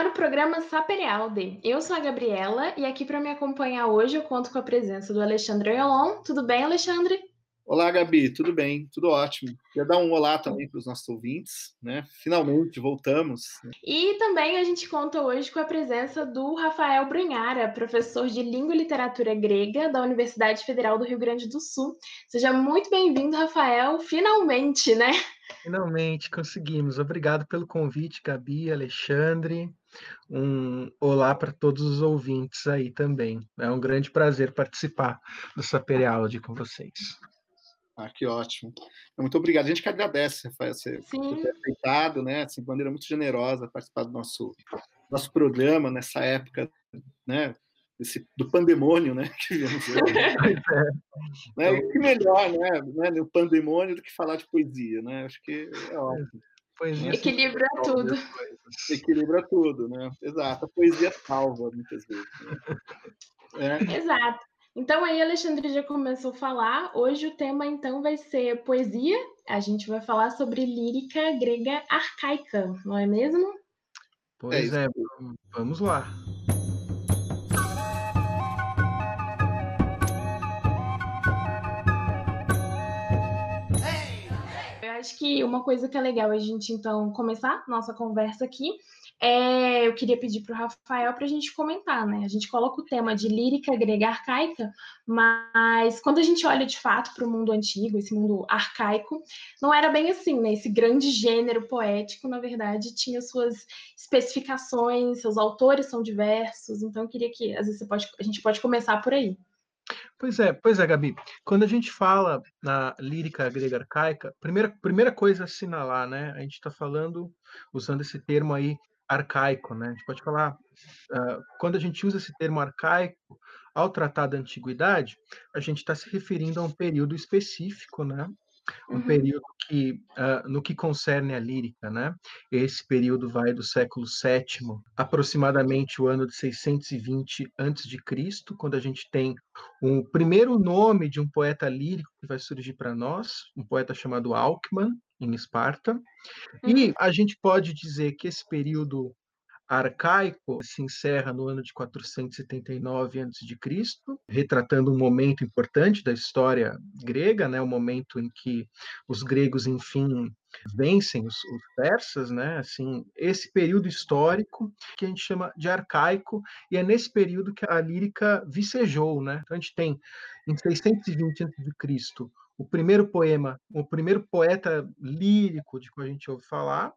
ar o programa Saperialde. Eu sou a Gabriela e aqui para me acompanhar hoje eu conto com a presença do Alexandre Ayolon. Tudo bem, Alexandre? Olá, Gabi, tudo bem? Tudo ótimo. Queria dar um olá também para os nossos ouvintes, né? Finalmente voltamos. E também a gente conta hoje com a presença do Rafael Brunhara, professor de Língua e Literatura Grega da Universidade Federal do Rio Grande do Sul. Seja muito bem-vindo, Rafael, finalmente, né? Finalmente conseguimos. Obrigado pelo convite, Gabi, Alexandre. Um olá para todos os ouvintes aí também. É um grande prazer participar do Saperialde com vocês. Ah, que ótimo. Muito obrigado. A gente que agradece, Rafael, você ter aceitado, né? Assim, de maneira muito generosa, participar do nosso, nosso programa nessa época, né? Desse, do pandemônio, né? Que vivemos né? E que melhor, né? né? O pandemônio do que falar de poesia, né? Acho que é ótimo. Poesia Equilibra tudo. Equilibra tudo, né? Exato. A poesia salva muitas vezes. Né? É. Exato. Então aí Alexandre já começou a falar. Hoje o tema então vai ser poesia. A gente vai falar sobre lírica grega arcaica, não é mesmo? Pois é, é vamos lá. Acho que uma coisa que é legal a gente então começar nossa conversa aqui é, eu queria pedir para o Rafael para a gente comentar, né? A gente coloca o tema de lírica grega arcaica, mas quando a gente olha de fato para o mundo antigo, esse mundo arcaico, não era bem assim, né? Esse grande gênero poético, na verdade, tinha suas especificações, seus autores são diversos, então eu queria que às vezes pode, a gente pode começar por aí. Pois é, pois é, Gabi. Quando a gente fala na lírica grega arcaica, primeira, primeira coisa a assinalar, né? A gente está falando, usando esse termo aí, arcaico, né? A gente pode falar, uh, quando a gente usa esse termo arcaico, ao tratar da antiguidade, a gente está se referindo a um período específico, né? Um uhum. período que, uh, no que concerne a lírica, né? Esse período vai do século VII, aproximadamente o ano de 620 a.C., quando a gente tem o primeiro nome de um poeta lírico que vai surgir para nós, um poeta chamado Alckmin, em Esparta. E uhum. a gente pode dizer que esse período arcaico se encerra no ano de 479 a.C., retratando um momento importante da história grega, né, o momento em que os gregos, enfim, vencem os, os, persas, né? Assim, esse período histórico que a gente chama de arcaico e é nesse período que a lírica vicejou, né? Então a gente tem em 620 a.C. o primeiro poema, o primeiro poeta lírico de que a gente ouve falar,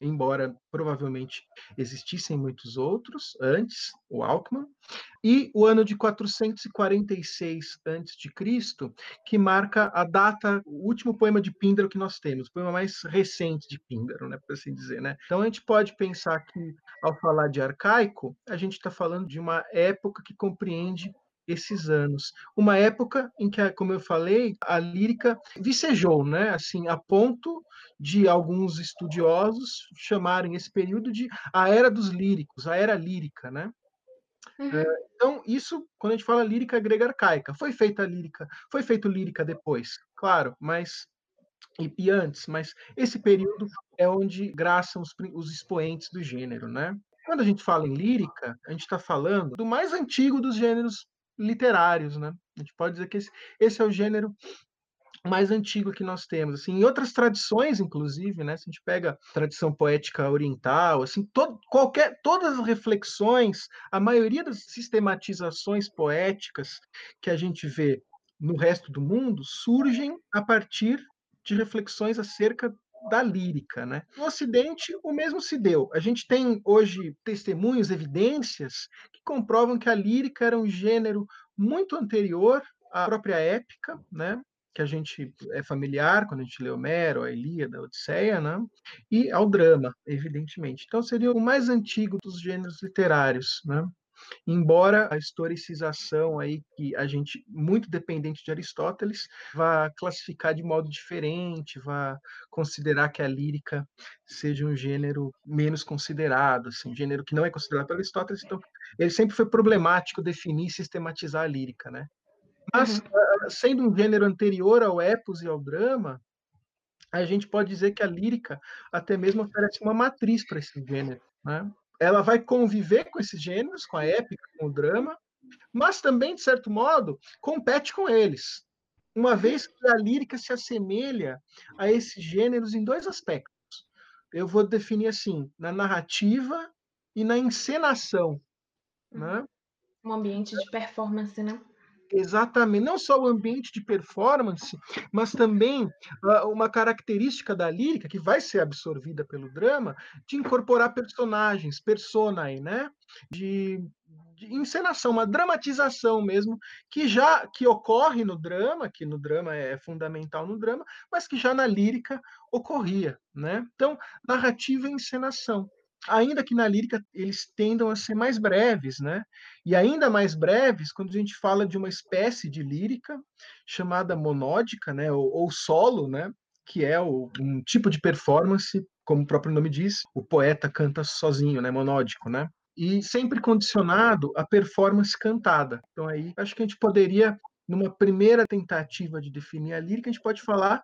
embora provavelmente existissem muitos outros antes, o Alckmin, e o ano de 446 a.C., que marca a data, o último poema de Píndaro que nós temos, o poema mais recente de Píndaro, né, por assim dizer. Né? Então a gente pode pensar que, ao falar de arcaico, a gente está falando de uma época que compreende esses anos. Uma época em que, como eu falei, a lírica vicejou, né? Assim, a ponto de alguns estudiosos chamarem esse período de a era dos líricos, a era lírica, né? Uhum. É, então, isso, quando a gente fala lírica grega arcaica, foi feita lírica, foi feito lírica depois, claro, mas e, e, antes, mas esse período é onde graçam os, os expoentes do gênero, né? Quando a gente fala em lírica, a gente está falando do mais antigo dos gêneros literários, né? A gente pode dizer que esse, esse é o gênero mais antigo que nós temos, assim, em outras tradições, inclusive, né, se a gente pega a tradição poética oriental, assim, todo, qualquer, todas as reflexões, a maioria das sistematizações poéticas que a gente vê no resto do mundo surgem a partir de reflexões acerca da lírica, né? No Ocidente, o mesmo se deu. A gente tem hoje testemunhos, evidências que comprovam que a lírica era um gênero muito anterior à própria épica, né? Que a gente é familiar quando a gente lê Homero, a Ilíada, a Odisseia, né? E ao drama, evidentemente. Então seria o mais antigo dos gêneros literários, né? Embora a historicização aí que a gente muito dependente de Aristóteles vá classificar de modo diferente, vá considerar que a lírica seja um gênero menos considerado, assim, um gênero que não é considerado por Aristóteles, então ele sempre foi problemático definir e sistematizar a lírica, né? Mas uhum. sendo um gênero anterior ao epos e ao drama, a gente pode dizer que a lírica até mesmo oferece uma matriz para esse gênero, né? Ela vai conviver com esses gêneros, com a épica, com o drama, mas também, de certo modo, compete com eles. Uma vez que a lírica se assemelha a esses gêneros em dois aspectos. Eu vou definir assim, na narrativa e na encenação. Né? Um ambiente de performance, né? Exatamente, não só o ambiente de performance, mas também uh, uma característica da lírica que vai ser absorvida pelo drama, de incorporar personagens, personae, né? De, de, encenação, uma dramatização mesmo, que já que ocorre no drama, que no drama é fundamental no drama, mas que já na lírica ocorria, né? Então, narrativa e encenação ainda que na lírica eles tendam a ser mais breves, né? E ainda mais breves quando a gente fala de uma espécie de lírica chamada monódica, né? Ou, ou solo, né? Que é o, um tipo de performance, como o próprio nome diz, o poeta canta sozinho, né? Monódico, né? E sempre condicionado à performance cantada. Então aí acho que a gente poderia numa primeira tentativa de definir a lírica, a gente pode falar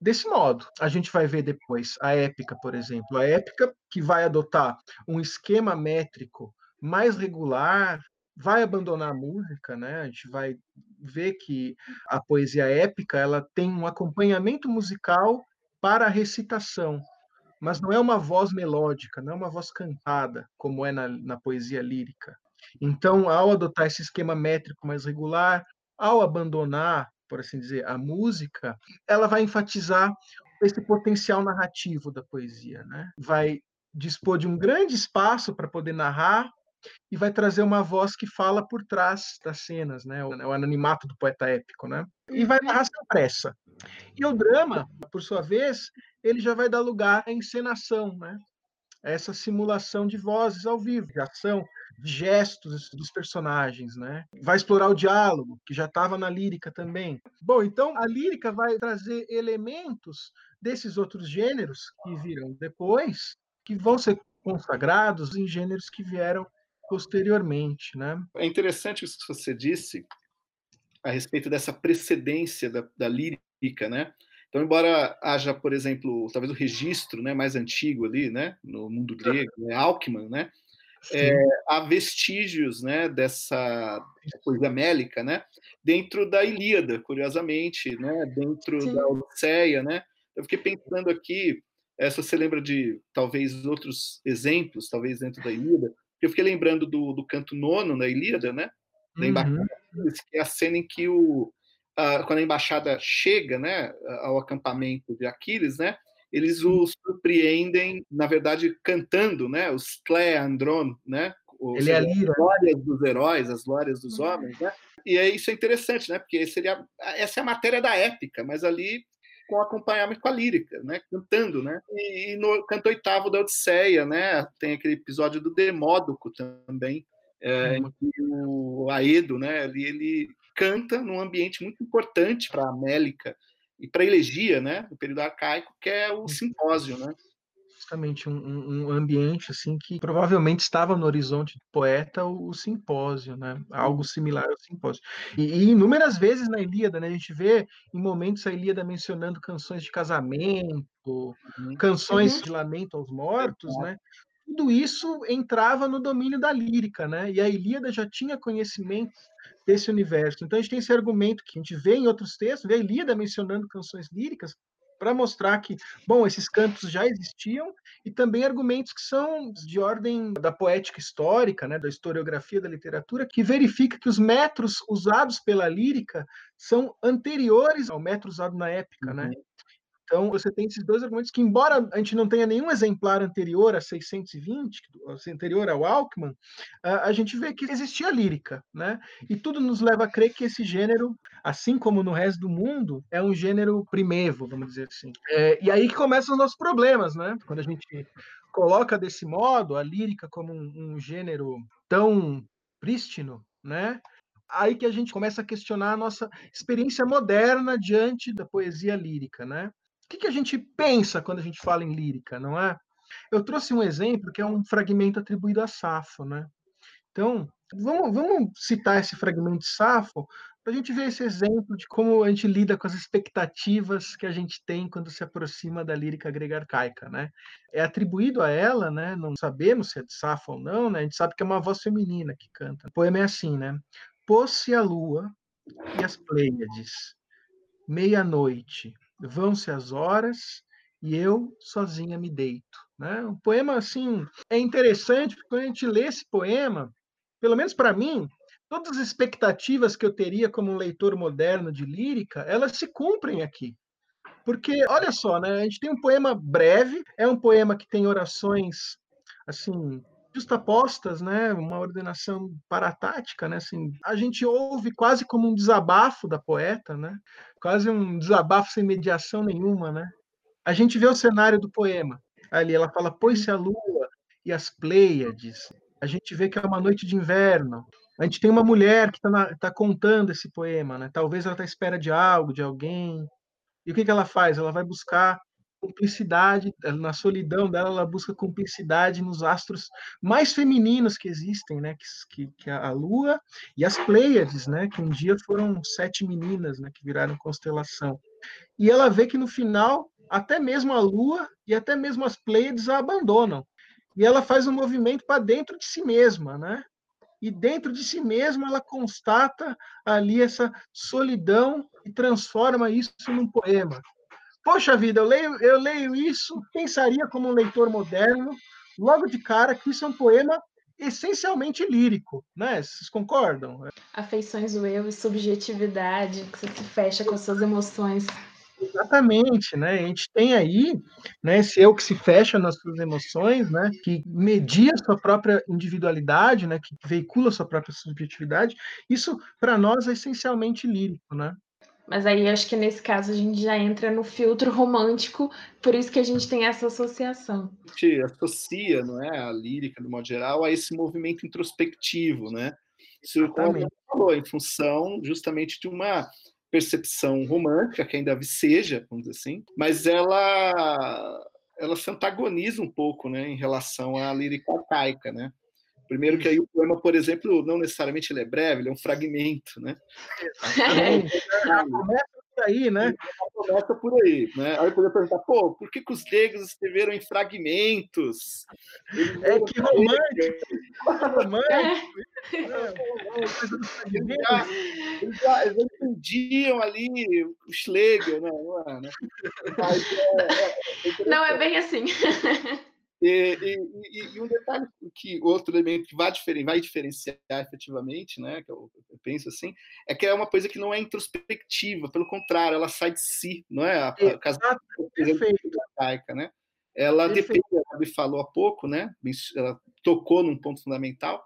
desse modo. A gente vai ver depois a épica, por exemplo, a épica que vai adotar um esquema métrico mais regular, vai abandonar a música, né? A gente vai ver que a poesia épica ela tem um acompanhamento musical para a recitação, mas não é uma voz melódica, não é uma voz cantada, como é na, na poesia lírica. Então, ao adotar esse esquema métrico mais regular, ao abandonar por assim dizer, a música, ela vai enfatizar esse potencial narrativo da poesia, né? Vai dispor de um grande espaço para poder narrar e vai trazer uma voz que fala por trás das cenas, né? O, anonimato do poeta épico, né? E vai narrar sem pressa. E o drama, por sua vez, ele já vai dar lugar à encenação, né? Essa simulação de vozes ao vivo, de ação, de gestos dos personagens, né? Vai explorar o diálogo, que já estava na lírica também. Bom, então a lírica vai trazer elementos desses outros gêneros que viram depois, que vão ser consagrados em gêneros que vieram posteriormente, né? É interessante isso que você disse a respeito dessa precedência da, da lírica, né? Então, embora haja, por exemplo, talvez o registro né, mais antigo ali, né, no mundo grego, né, Alckmin, né, é, há vestígios né, dessa coisa mélica né, dentro da Ilíada, curiosamente, né, dentro Sim. da Odisseia. Né? Eu fiquei pensando aqui, essa você lembra de talvez outros exemplos, talvez dentro da Ilíada, eu fiquei lembrando do, do canto nono na Ilíada, né? Da uhum. que é a cena em que o, a, quando a embaixada chega né, ao acampamento de Aquiles, né? eles o surpreendem, na verdade, cantando, né? Os Cleandron, né? Os, Ele é. As glórias dos heróis, as glórias dos uhum. homens, né? E é, isso é interessante, né? Porque seria essa é a matéria da épica, mas ali com acompanhamento com a lírica, né? Cantando, né? E, e no canto oitavo da Odisseia, né? Tem aquele episódio do Demódoco também, é, uhum. em que o Aedo, né? Ele, ele canta num ambiente muito importante para a Amélica, e para a elegia, né, do período arcaico, que é o simpósio, né? Justamente um, um, ambiente assim que provavelmente estava no horizonte do poeta o, o simpósio, né? Algo similar ao simpósio. E, e, inúmeras vezes na Ilíada, né, a gente vê em momentos a Ilíada mencionando canções de casamento, uhum. canções uhum. de lamento aos mortos, uhum. né? Tudo isso entrava no domínio da lírica, né? E a Ilíada já tinha conhecimento desse universo. Então a gente tem esse argumento que a gente vê em outros textos, vê a Ilíada mencionando canções líricas para mostrar que, bom, esses cantos já existiam e também argumentos que são de ordem da poética histórica, né, da historiografia da literatura, que verifica que os metros usados pela lírica são anteriores ao metro usado na épica, né? Então, você tem esses dois argumentos que, embora a gente não tenha nenhum exemplar anterior a 620, anterior ao Alckmin, a gente vê que existia lírica, né? E tudo nos leva a crer que esse gênero, assim como no resto do mundo, é um gênero primevo, vamos dizer assim. É, e aí que começam os nossos problemas, né? Quando a gente coloca desse modo a lírica como um, um gênero tão prístino, né? aí que a gente começa a questionar a nossa experiência moderna diante da poesia lírica, né? O que, que a gente pensa quando a gente fala em lírica, não é? Eu trouxe um exemplo que é um fragmento atribuído a Safo, né? Então, vamos, vamos citar esse fragmento de Safo para a gente ver esse exemplo de como a gente lida com as expectativas que a gente tem quando se aproxima da lírica grega arcaica, né? É atribuído a ela, né? Não sabemos se é de Safo ou não, né? A gente sabe que é uma voz feminina que canta. O poema é assim, né? Pôs-se a lua e as Pleiades, meia-noite, vão-se as horas e eu sozinha me deito. Né? Um poema assim é interessante porque quando a gente lê esse poema, pelo menos para mim, todas as expectativas que eu teria como leitor moderno de lírica, elas se cumprem aqui. Porque, olha só, né, a gente tem um poema breve, é um poema que tem orações, assim, justapostas, né, uma ordenação paratática, né, assim, a gente ouve quase como um desabafo da poeta, né, quase um desabafo sem mediação nenhuma, né. A gente vê o cenário do poema, ali ela fala, pôs-se a lua e as Pleiades, a gente vê que é uma noite de inverno, a gente tem uma mulher que está tá contando esse poema, né? Talvez ela está à espera de algo, de alguém. E o que, que ela faz? Ela vai buscar cumplicidade, na solidão dela, ela busca cumplicidade nos astros mais femininos que existem, né? Que, que, a Lua e as Pleiades, né? Que um dia foram sete meninas, né? Que viraram constelação. E ela vê que no final, até mesmo a Lua e até mesmo as Pleiades a abandonam. E ela faz um movimento para dentro de si mesma, né? e dentro de si mesma ela constata ali essa solidão e transforma isso num poema. Poxa vida, eu leio, eu leio isso, pensaria como um leitor moderno, logo de cara que isso é um poema essencialmente lírico, né? Vocês concordam? Afeições do eu e subjetividade, que você se fecha com as suas emoções. Exatamente, né? A gente tem aí, né, esse eu que se fecha nas suas emoções, né, que media a sua própria individualidade, né, que veicula a sua própria subjetividade. Isso para nós é essencialmente lírico, né? Mas aí acho que nesse caso a gente já entra no filtro romântico, por isso que a gente tem essa associação. A gente associa, não é, a lírica, de modo geral, a esse movimento introspectivo, né? Isso, como falou, em função justamente de uma percepção romântica, que ainda seja, vamos dizer assim, mas ela ela se antagoniza um pouco, né, em relação à lírica arcaica, né? Primeiro que aí o poema, por exemplo, não necessariamente ele é breve, ele é um fragmento, né? Exatamente. começa por aí, né? Começa por aí, né? Aí eu poderia perguntar, pô, por que, que os gregos escreveram em fragmentos? É que romântico! romântico! Eles já, eles, já, eles entendiam ali o Schlegel, né? não é? Né? Mas, é, é, não é bem assim. E, e, e, um detalhe que outro elemento que vai, diferen, vai diferenciar efetivamente, né, que eu, eu, penso assim, é que é uma coisa que não é introspectiva, pelo contrário, ela sai de si, não é? A, a casa arcaica, né? Ela Perfeito. depende, a Gabi falou há pouco, né? Ela tocou num ponto fundamental,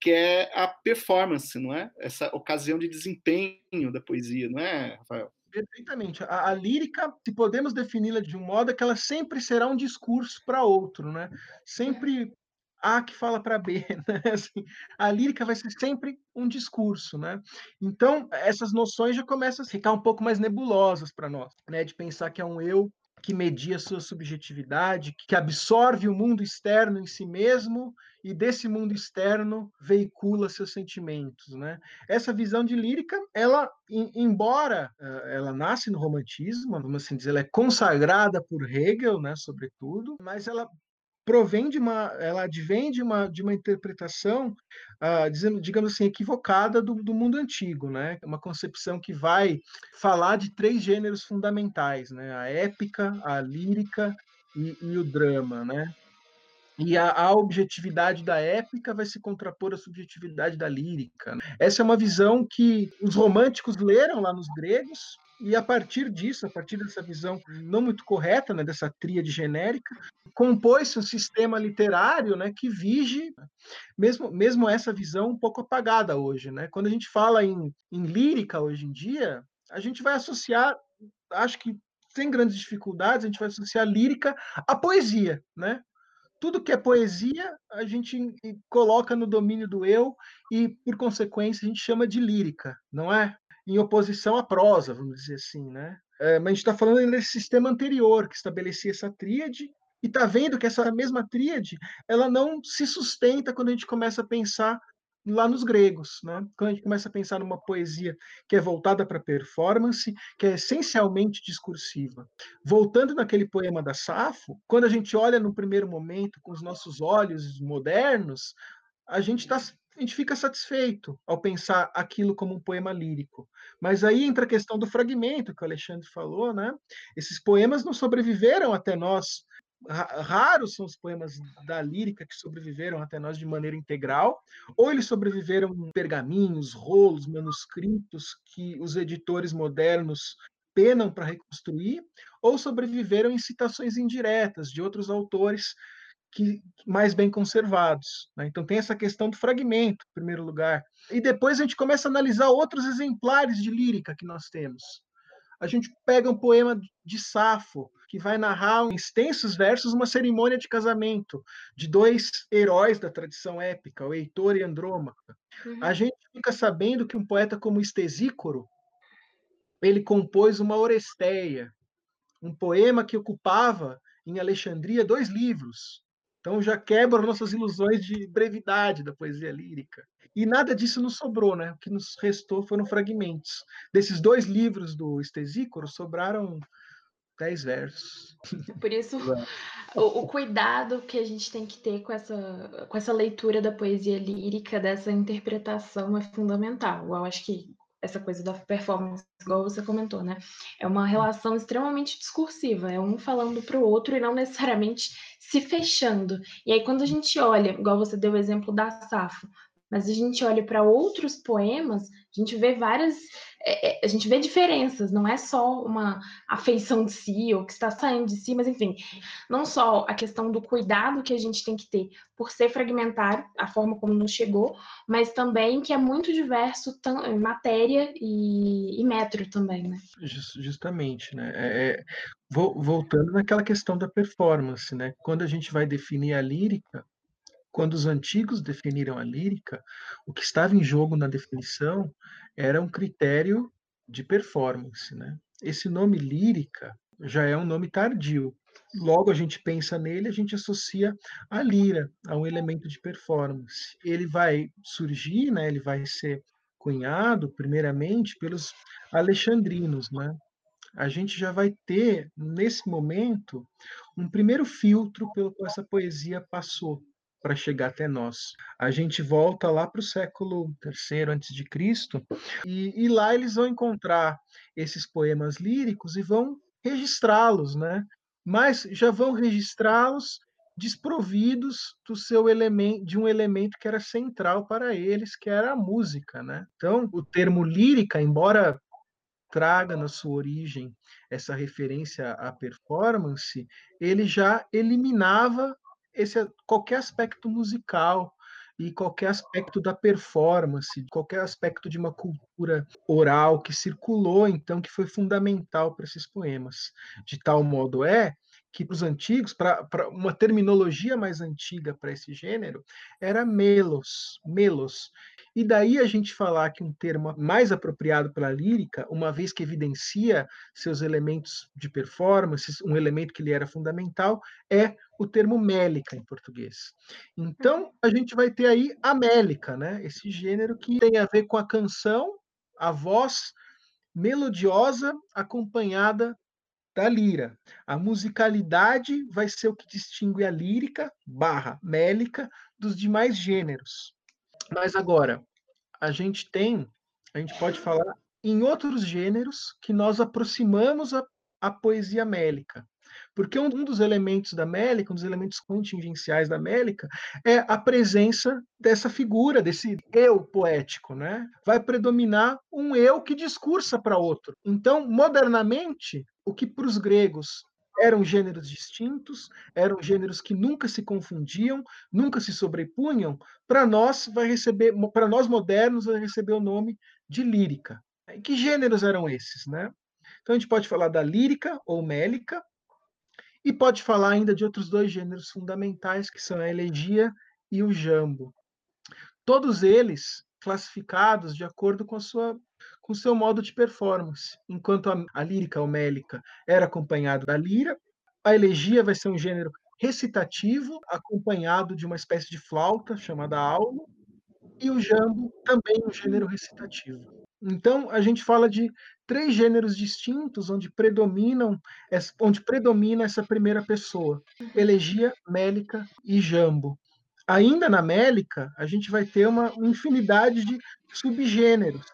que é a performance, não é? Essa ocasião de desempenho da poesia, não é, Rafael? Perfeitamente. A, a, lírica, se podemos defini-la de um modo, é que ela sempre será um discurso para outro, né? Sempre A que fala para B, né? Assim, a lírica vai ser sempre um discurso, né? Então, essas noções já começam a ficar um pouco mais nebulosas para nós, né? De pensar que é um eu que media sua subjetividade, que absorve o mundo externo em si mesmo e desse mundo externo veicula seus sentimentos, né? Essa visão de lírica, ela, embora eh, ela nasce no romantismo, vamos assim dizer, ela é consagrada por Hegel, né, sobretudo, mas ela provém de uma, ela advém de uma, de uma interpretação, uh, dizendo, digamos assim, equivocada do, do mundo antigo, né? Uma concepção que vai falar de três gêneros fundamentais, né? A épica, a lírica e, e o drama, né? E a, a, objetividade da épica vai se contrapor à subjetividade da lírica. Né? Essa é uma visão que os românticos leram lá nos gregos, e a partir disso, a partir dessa visão não muito correta, né, dessa tríade genérica, compôs-se um sistema literário né, que vige, mesmo, mesmo essa visão um pouco apagada hoje. Né? Quando a gente fala em, em lírica hoje em dia, a gente vai associar, acho que sem grandes dificuldades, a gente vai associar lírica à poesia, né? Tudo que é poesia a gente coloca no domínio do eu e, por consequência, a gente chama de lírica, não é? Em oposição à prosa, vamos dizer assim, né? É, mas a gente está falando desse sistema anterior que estabelecia essa tríade e está vendo que essa mesma tríade ela não se sustenta quando a gente começa a pensar lá nos gregos, né? Quando a gente começa a pensar numa poesia que é voltada para performance, que é essencialmente discursiva. Voltando naquele poema da Safo, quando a gente olha no primeiro momento com os nossos olhos modernos, a gente tá, a gente fica satisfeito ao pensar aquilo como um poema lírico. Mas aí entra a questão do fragmento que o Alexandre falou, né? Esses poemas não sobreviveram até nós raros são os poemas da lírica que sobreviveram até nós de maneira integral, ou eles sobreviveram em pergaminhos, rolos, manuscritos que os editores modernos penam para reconstruir, ou sobreviveram em citações indiretas de outros autores que mais bem conservados. Né? Então tem essa questão do fragmento, em primeiro lugar. E depois a gente começa a analisar outros exemplares de lírica que nós temos a gente pega um poema de Safo, que vai narrar em extensos versos uma cerimônia de casamento de dois heróis da tradição épica, o Heitor e Andrômaca. Uhum. A gente fica sabendo que um poeta como Estesícoro, ele compôs uma Oresteia, um poema que ocupava em Alexandria dois livros. Então já quebra nossas ilusões de brevidade da poesia lírica. E nada disso nos sobrou, né? O que nos restou foram fragmentos. Desses dois livros do Estesícoro, sobraram dez versos. Por isso, o, o, cuidado que a gente tem que ter com essa, com essa leitura da poesia lírica, dessa interpretação, é fundamental. Eu acho que essa coisa da performance, igual você comentou, né? É uma relação extremamente discursiva, é um falando para o outro e não necessariamente se fechando. E aí, quando a gente olha, igual você deu o exemplo da Safo, mas a gente olha para outros poemas, a gente vê várias, é, é, a gente vê diferenças, não é só uma afeição de si ou que está saindo de si, mas enfim, não só a questão do cuidado que a gente tem que ter por ser fragmentário, a forma como nos chegou, mas também que é muito diverso em matéria e, e metro também, né? Justamente, né? É, é voltando naquela questão da performance, né? Quando a gente vai definir a lírica, quando os antigos definiram a lírica, o que estava em jogo na definição era um critério de performance. Né? Esse nome lírica já é um nome tardio. Logo a gente pensa nele, a gente associa a lira, a um elemento de performance. Ele vai surgir, né, ele vai ser cunhado primeiramente pelos alexandrinos, né? A gente já vai ter nesse momento um primeiro filtro pelo qual essa poesia passou, para chegar até nós. A gente volta lá para o século III antes de Cristo e, e lá eles vão encontrar esses poemas líricos e vão registrá-los, né? Mas já vão registrá-los desprovidos do seu elemento de um elemento que era central para eles, que era a música, né? Então, o termo lírica, embora traga na sua origem essa referência à performance, ele já eliminava esse é qualquer aspecto musical e qualquer aspecto da performance, qualquer aspecto de uma cultura oral que circulou, então, que foi fundamental para esses poemas. De tal modo é que para os antigos, para uma terminologia mais antiga para esse gênero, era melos, melos. E daí a gente falar que um termo mais apropriado para a lírica, uma vez que evidencia seus elementos de performance, um elemento que lhe era fundamental, é o termo mélica em português. Então, a gente vai ter aí a mélica, né? Esse gênero que tem a ver com a canção, a voz melodiosa acompanhada da lira. A musicalidade vai ser o que distingue a lírica barra mélica dos demais gêneros. Mas agora, a gente tem, a gente pode falar em outros gêneros que nós aproximamos a, a poesia mélica. Porque um, dos elementos da Mélica, um dos elementos contingenciais da Mélica, é a presença dessa figura, desse eu poético, né? Vai predominar um eu que discursa para outro. Então, modernamente, o que para os gregos eram gêneros distintos, eram gêneros que nunca se confundiam, nunca se sobrepunham, para nós vai receber, para nós modernos vai receber o nome de lírica. Que gêneros eram esses, né? Então a gente pode falar da lírica ou mélica, e pode falar ainda de outros dois gêneros fundamentais, que são a elegia e o jambo. Todos eles classificados de acordo com a sua com seu modo de performance. Enquanto a, a lírica homélica era acompanhada da lira, a elegia vai ser um gênero recitativo acompanhado de uma espécie de flauta chamada aulo, e o jambo também um gênero recitativo. Então, a gente fala de três gêneros distintos onde predominam onde predomina essa primeira pessoa: elegia, mélica e jambo. Ainda na mélica, a gente vai ter uma infinidade de subgêneros,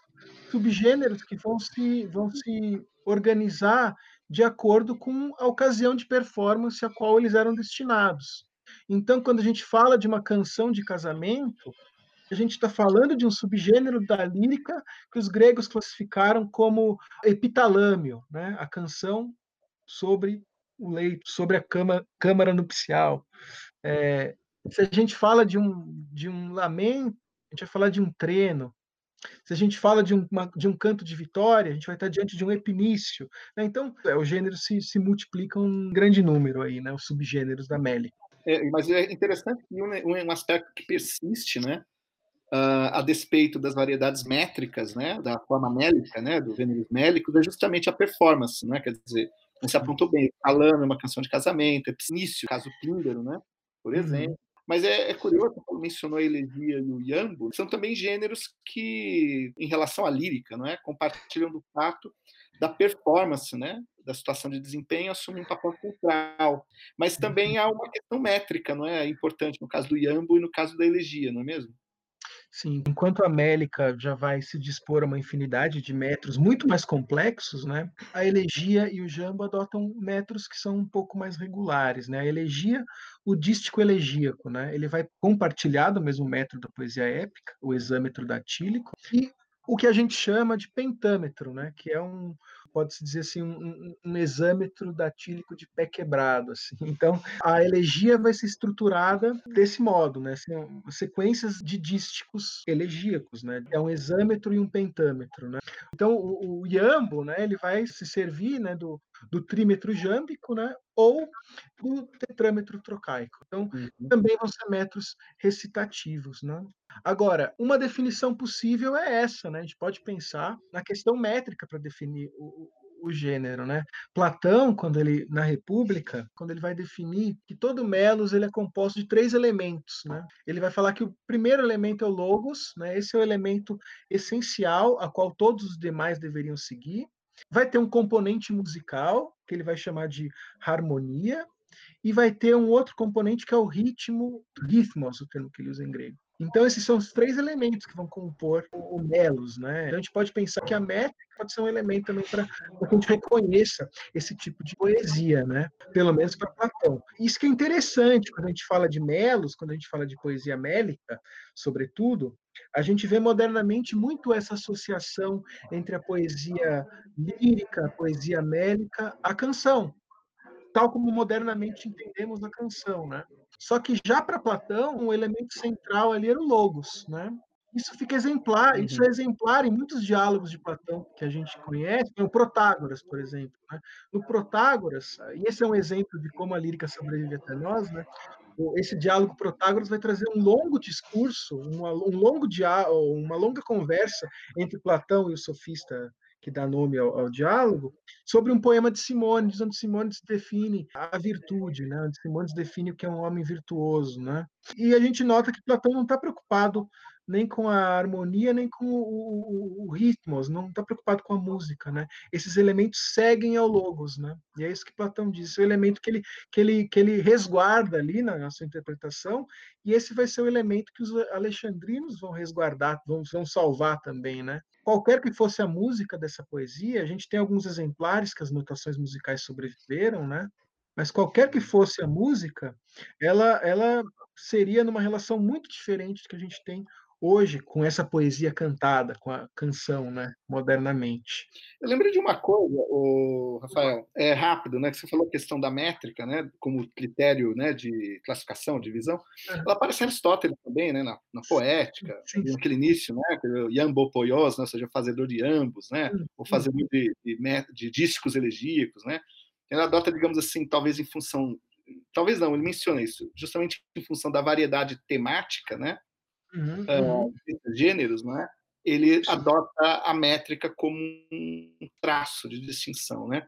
subgêneros que vão se vão se organizar de acordo com a ocasião de performance a qual eles eram destinados. Então, quando a gente fala de uma canção de casamento, a gente está falando de um subgênero da lírica que os gregos classificaram como epitalâmio, né? a canção sobre o leito, sobre a cama, câmara nupcial. É, se a gente fala de um, de um lamento, a gente vai falar de um treno. Se a gente fala de um, uma, de um canto de vitória, a gente vai estar diante de um epinício. Né? Então, é, os gêneros se, se multiplicam em grande número aí, né? os subgêneros da mélica. É, mas é interessante que um, um aspecto que persiste, né? Uh, a despeito das variedades métricas, né, da forma mélica, né, dos gêneros mélicos, é justamente a performance, né, quer dizer, você apontou bem, Alano é uma canção de casamento, Epsício, caso Píndaro, né, por uhum. exemplo, uhum. Mas é, é curioso, como mencionou a elegia e o Yambo, são também gêneros que, em relação à lírica, não é, compartilham do fato da performance, né, da situação de desempenho, assumem um papel central. Mas também há uma questão métrica, não é, importante no caso do Yambo e no caso da elegia, não é mesmo? Sim, enquanto a Mélica já vai se dispor a uma infinidade de metros muito mais complexos, né? A elegia e o jambo adotam metros que são um pouco mais regulares, né? A elegia, o dístico elegíaco, né? Ele vai compartilhar do mesmo metro da poesia épica, o exâmetro datílico, e o que a gente chama de pentâmetro, né? Que é um, pode-se dizer assim, um, um, exâmetro datílico de pé quebrado. Assim. Então, a elegia vai ser estruturada desse modo, né? Assim, sequências de dísticos elegíacos, né? É um exâmetro e um pentâmetro, né? Então, o, o iambo, né? Ele vai se servir, né? Do, do trímetro jâmbico, né? Ou do tetrâmetro trocaico. Então, uhum. também vão ser metros recitativos, né? Agora, uma definição possível é essa, né? A gente pode pensar na questão métrica para definir o, o gênero, né? Platão, quando ele na República, quando ele vai definir que todo melos ele é composto de três elementos, né? Ele vai falar que o primeiro elemento é o logos, né? Esse é o elemento essencial a qual todos os demais deveriam seguir. Vai ter um componente musical que ele vai chamar de harmonia e vai ter um outro componente que é o ritmo, ritmos, o termo que ele usa em grego. Então, esses são os três elementos que vão compor o melos, né? Então, a gente pode pensar que a métrica pode ser um elemento também para que a gente reconheça esse tipo de poesia, né? Pelo menos para Platão. Isso que é interessante quando a gente fala de melos, quando a gente fala de poesia mélica, sobretudo, a gente vê modernamente muito essa associação entre a poesia lírica, a poesia mélica, a canção, tal como modernamente entendemos a canção, né? Só que já para Platão, o um elemento central ali era o logos, né? Isso fica exemplar, uhum. isso é exemplar em muitos diálogos de Platão que a gente conhece, o Protágoras, por exemplo. Né? No Protágoras, e esse é um exemplo de como a lírica sobrevive até nós, né? esse diálogo Protágoras vai trazer um longo discurso, uma, um longo diálogo, uma longa conversa entre Platão e o sofista que dá nome ao, ao, diálogo, sobre um poema de Simônides, onde Simônides define a virtude, né? onde Simônides define o que é um homem virtuoso. Né? E a gente nota que Platão não está preocupado nem com a harmonia, nem com o, o, o ritmos, não está preocupado com a música, né? Esses elementos seguem ao logos, né? E é isso que Platão diz, é o elemento que ele, que ele, que ele resguarda ali na sua interpretação, e esse vai ser o elemento que os alexandrinos vão resguardar, vão, vão salvar também, né? Qualquer que fosse a música dessa poesia, a gente tem alguns exemplares que as notações musicais sobreviveram, né? Mas qualquer que fosse a música, ela, ela seria numa relação muito diferente do que a gente tem hoje com essa poesia cantada, com a canção, né, modernamente. Eu lembrei de uma coisa, o Rafael, é rápido, né, que você falou a questão da métrica, né, como critério, né, de classificação, de divisão. Uhum. Ela aparece em Aristóteles também, né, na, na poética, sim, sim. naquele início, né, Iambo poios, né, ou seja, fazedor de ambos, né, uhum. ou fazedor de, de, de dísticos elegíacos, né. Ele adota, digamos assim, talvez em função talvez não, ele menciona isso, justamente em função da variedade temática, né, uhum. Uh, gêneros, né? ele adota a métrica como um traço de distinção, né?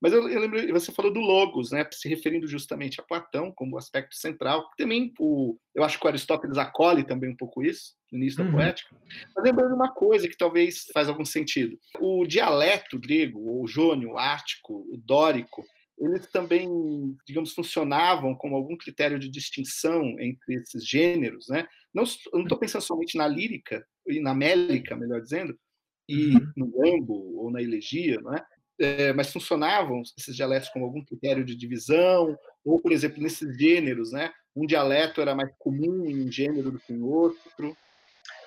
Mas eu, eu lembro, você falou do logos, né, se referindo justamente a Platão como aspecto central. Também, o, eu acho que o Aristóteles acolhe também um pouco isso, no início uhum. da poética. Mas lembrando uma coisa que talvez faz algum sentido. O dialeto grego, o jônio, o ártico, o dórico, eles também, digamos, funcionavam como algum critério de distinção entre esses gêneros, né? Não estou pensando somente na lírica e na mélica, melhor dizendo, e uhum. no lambo ou na elegia, não é? é? mas funcionavam esses dialetos como algum critério de divisão, ou, por exemplo, nesses gêneros, né? Um dialeto era mais comum em um gênero do que em outro.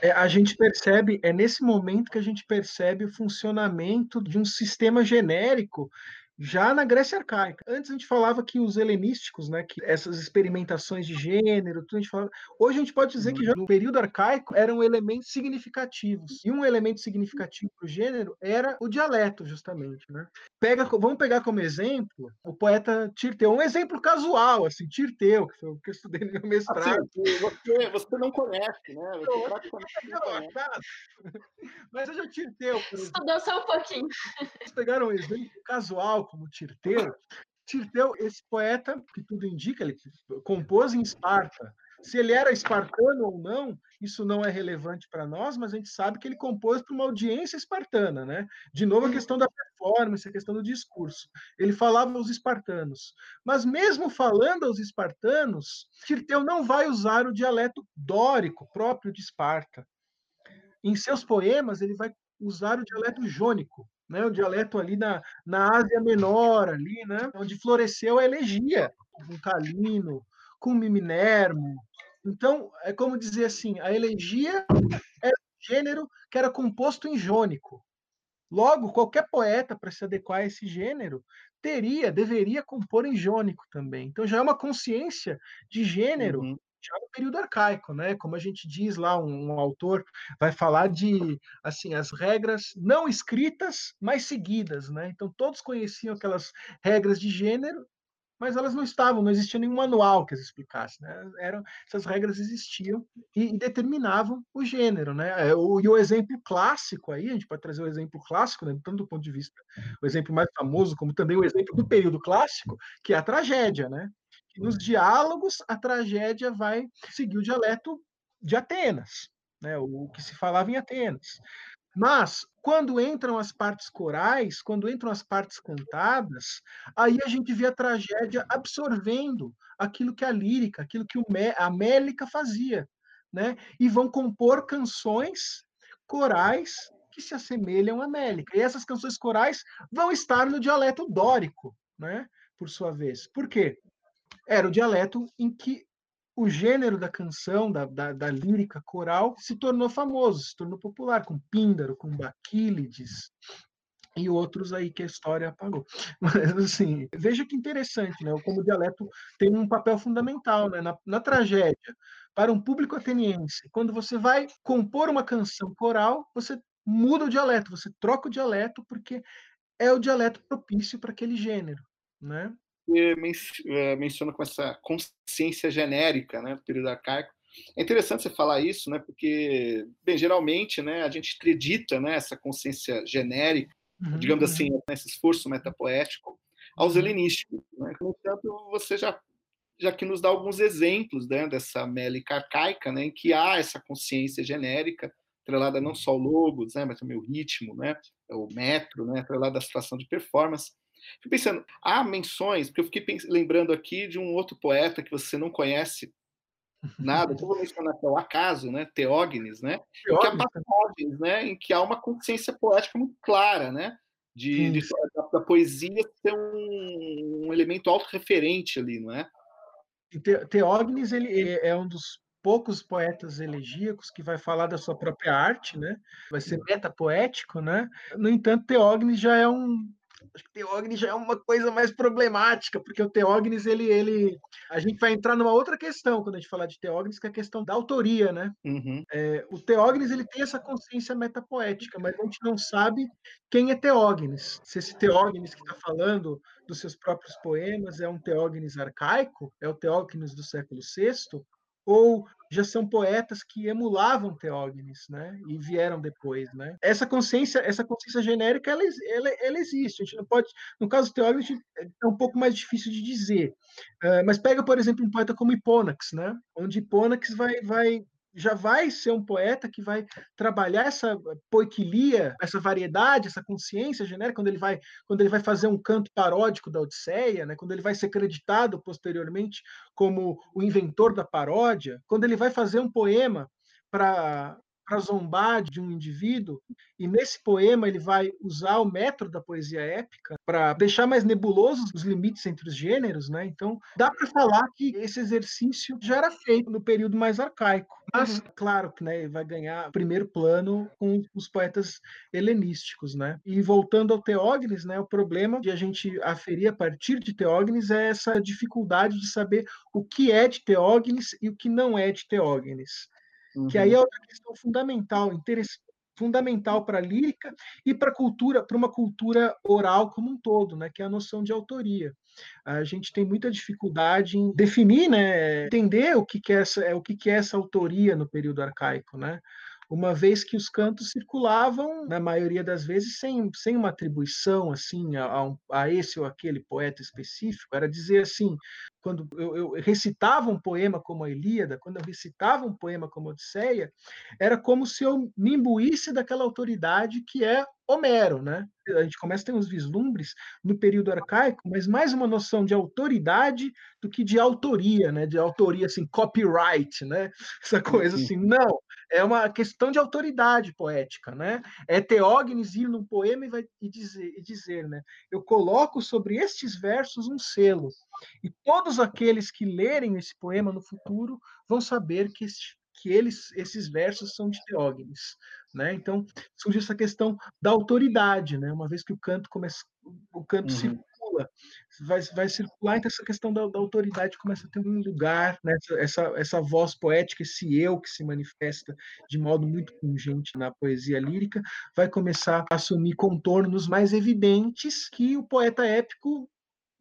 É, a gente percebe, é nesse momento que a gente percebe o funcionamento de um sistema genérico já na Grécia arcaica. Antes a gente falava que os helenísticos, né, que essas experimentações de gênero, tudo a gente falava... hoje a gente pode dizer que já no período arcaico eram elementos significativos. E um elemento significativo para o gênero era o dialeto, justamente, né? Pega, vamos pegar como exemplo o poeta Tirteu, um exemplo casual, assim, Tirteu, que foi o que eu estudei no meu mestrado. Assim, você, você não conhece, né? Você praticamente não, conhece. Mas eu já Tirteu. Estudou só um pouquinho. Vocês pegaram um exemplo casual como Tirteu. Tirteu, esse poeta, que tudo indica, ele compôs em Esparta. Se ele era espartano ou não, isso não é relevante para nós, mas a gente sabe que ele compôs para uma audiência espartana, né? De novo, a questão da performance, a questão do discurso. Ele falava aos espartanos. Mas mesmo falando aos espartanos, Tirteu não vai usar o dialeto dórico próprio de Esparta. Em seus poemas, ele vai usar o dialeto jônico, né, o dialeto ali na, na Ásia Menor, ali, né, onde floresceu a elegia, com Calino, com Miminermo. Então, é como dizer assim, a elegia era um gênero que era composto em jônico. Logo, qualquer poeta, para se adequar a esse gênero, teria, deveria compor em jônico também. Então, já é uma consciência de gênero uhum já no período arcaico, né? Como a gente diz lá, um, um, autor vai falar de assim as regras não escritas, mas seguidas, né? Então todos conheciam aquelas regras de gênero, mas elas não estavam, não existia nenhum manual que as explicasse, né? Eram essas regras existiam e, e determinavam o gênero, né? É, o, e o exemplo clássico aí, a gente pode trazer o exemplo clássico, né? tanto do ponto de vista o exemplo mais famoso, como também o exemplo do período clássico, que é a tragédia, né? Nos diálogos a tragédia vai seguir o dialeto de Atenas, né, o que se falava em Atenas. Mas quando entram as partes corais, quando entram as partes cantadas, aí a gente vê a tragédia absorvendo aquilo que a lírica, aquilo que a mélica fazia, né? E vão compor canções corais que se assemelham à mélica. E essas canções corais vão estar no dialeto dórico, né? Por sua vez. Por quê? Era o dialeto em que o gênero da canção, da, da, da, lírica coral, se tornou famoso, se tornou popular, com Píndaro, com Baquílides e outros aí que a história apagou. Mas, assim, veja que interessante, né? Como o dialeto tem um papel fundamental né? na, na tragédia. Para um público ateniense, quando você vai compor uma canção coral, você muda o dialeto, você troca o dialeto, porque é o dialeto propício para aquele gênero, né? Eh, menciona com essa consciência genérica né, do período arcaico. É interessante você falar isso, né, porque, bem, geralmente né, a gente acredita né, essa consciência genérica, uhum. digamos assim, esse esforço metapoético, aos uhum. helenísticos. Né? No entanto, você já, já que nos dá alguns exemplos né, dessa mélica arcaica, né, em que há essa consciência genérica, atrelada não só ao logos, né, mas também o ritmo, né, o metro, né, atrelada à situação de performance, Fico pensando, há menções, porque eu fiquei lembrando aqui de um outro poeta que você não conhece nada, eu vou mencionar que é o Acaso, né? Teógenes, né? Teógenes. Que há passagens, né? Em que há uma consciência poética muito clara, né? De, de da, da, poesia ser um, um elemento autorreferente ali, não é? Teógenes ele é um dos poucos poetas elegíacos que vai falar da sua própria arte, né? Vai ser metapoético, né? No entanto, Teógenes já é um Acho que Teógenes já é uma coisa mais problemática, porque o Teógenes, ele, ele. A gente vai entrar numa outra questão quando a gente falar de Teógenes, que é a questão da autoria, né? Uhum. É, o Teógenes ele tem essa consciência metapoética, mas a gente não sabe quem é Teógenes. Se esse Teógenes que está falando dos seus próprios poemas é um Teógenes arcaico, é o Teógenes do século VI, ou já são poetas que emulavam Teógenes, né? E vieram depois, né? Essa consciência, essa consciência genérica, ela, ela, ela existe. A gente não pode, no caso do Teógenes, é um pouco mais difícil de dizer. Uh, mas pega, por exemplo, um poeta como Hipônax, né? Onde Hipônax vai, vai já vai ser um poeta que vai trabalhar essa poiquilia, essa variedade, essa consciência genérica, quando ele vai, quando ele vai fazer um canto paródico da Odisseia, né? quando ele vai ser creditado posteriormente como o inventor da paródia, quando ele vai fazer um poema para para zombar de um indivíduo, e nesse poema ele vai usar o método da poesia épica para deixar mais nebulosos os limites entre os gêneros, né? Então, dá para falar que esse exercício já era feito no período mais arcaico. Mas, uhum. claro que né, vai ganhar primeiro plano com os poetas helenísticos, né? E voltando ao Teógenes, né, o problema de a gente aferir a partir de Teógenes é essa dificuldade de saber o que é de Teógenes e o que não é de Teógenes. Uhum. Que aí é outra questão fundamental, fundamental para a lírica e para a cultura, para uma cultura oral como um todo, né, que é a noção de autoria. A gente tem muita dificuldade em definir, né, entender o que, que é essa, o que, que é essa autoria no período arcaico, né? uma vez que os cantos circulavam, na maioria das vezes, sem, sem uma atribuição assim a, a esse ou aquele poeta específico, era dizer assim, quando eu, eu, recitava um poema como a Ilíada, quando eu recitava um poema como a Odisseia, era como se eu me imbuísse daquela autoridade que é Homero, né? A gente começa a ter uns vislumbres no período arcaico, mas mais uma noção de autoridade do que de autoria, né? De autoria assim, copyright, né? Essa coisa assim, não, é uma questão de autoridade poética, né? É Teógenes ir num poema e, vai, e, dizer, e dizer, né? Eu coloco sobre estes versos um selo, e todos aqueles que lerem esse poema no futuro vão saber que este que eles, esses versos são de Teógenes, né? Então surge essa questão da autoridade, né? Uma vez que o canto começa, o canto uhum. circula, vai, vai circular, então essa questão da, da autoridade começa a ter um lugar, né? essa, essa, essa voz poética, esse eu que se manifesta de modo muito pungente na poesia lírica, vai começar a assumir contornos mais evidentes que o poeta épico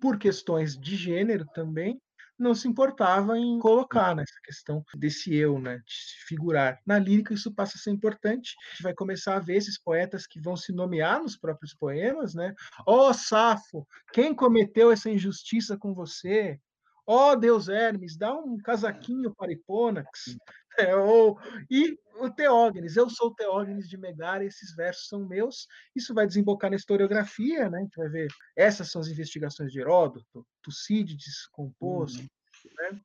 por questões de gênero também, não se importava em colocar nessa questão desse eu, né, de figurar. Na lírica isso passa a ser importante. A gente vai começar a ver esses poetas que vão se nomear nos próprios poemas, né? Ó oh, Safo, quem cometeu essa injustiça com você? Ó oh, Deus Hermes, dá um casaquinho para Hipônax. É, ou, e o Teógenes, eu sou Teógenes de Megara, esses versos são meus. Isso vai desembocar na historiografia, né? A gente vai ver, essas são as investigações de Heródoto, Tucídides compôs, uhum. né?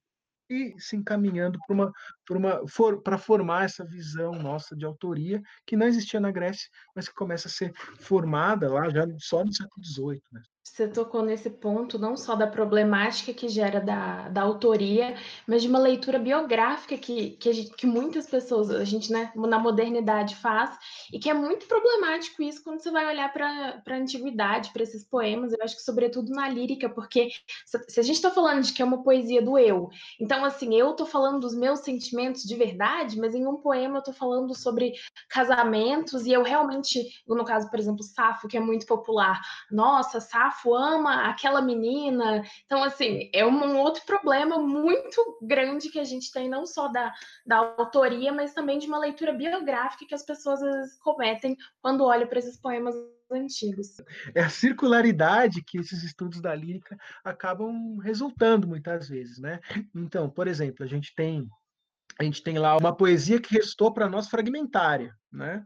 e se encaminhando para uma, uma for, para formar essa visão nossa de autoria que não existia na Grécia, mas que começa a ser formada lá já só no século XVIII. Né? Você tocou nesse ponto não só da problemática que gera da, da autoria, mas de uma leitura biográfica que, que, que muitas pessoas, a gente né, na modernidade faz, e que é muito problemático isso quando você vai olhar para a antiguidade, para esses poemas, eu acho que sobretudo na lírica, porque se a gente está falando de que é uma poesia do eu, então assim, eu estou falando dos meus sentimentos de verdade, mas em um poema eu estou falando sobre casamentos, e eu realmente, no caso, por exemplo, Safo, que é muito popular, nossa, Safo Safo ama aquela menina. Então, assim, é um outro problema muito grande que a gente tem, não só da, da autoria, mas também de uma leitura biográfica que as pessoas cometem quando olham para esses poemas antigos. É a circularidade que esses estudos da lírica acabam resultando muitas vezes, né? Então, por exemplo, a gente tem a gente tem lá uma poesia que restou para nós fragmentária, né?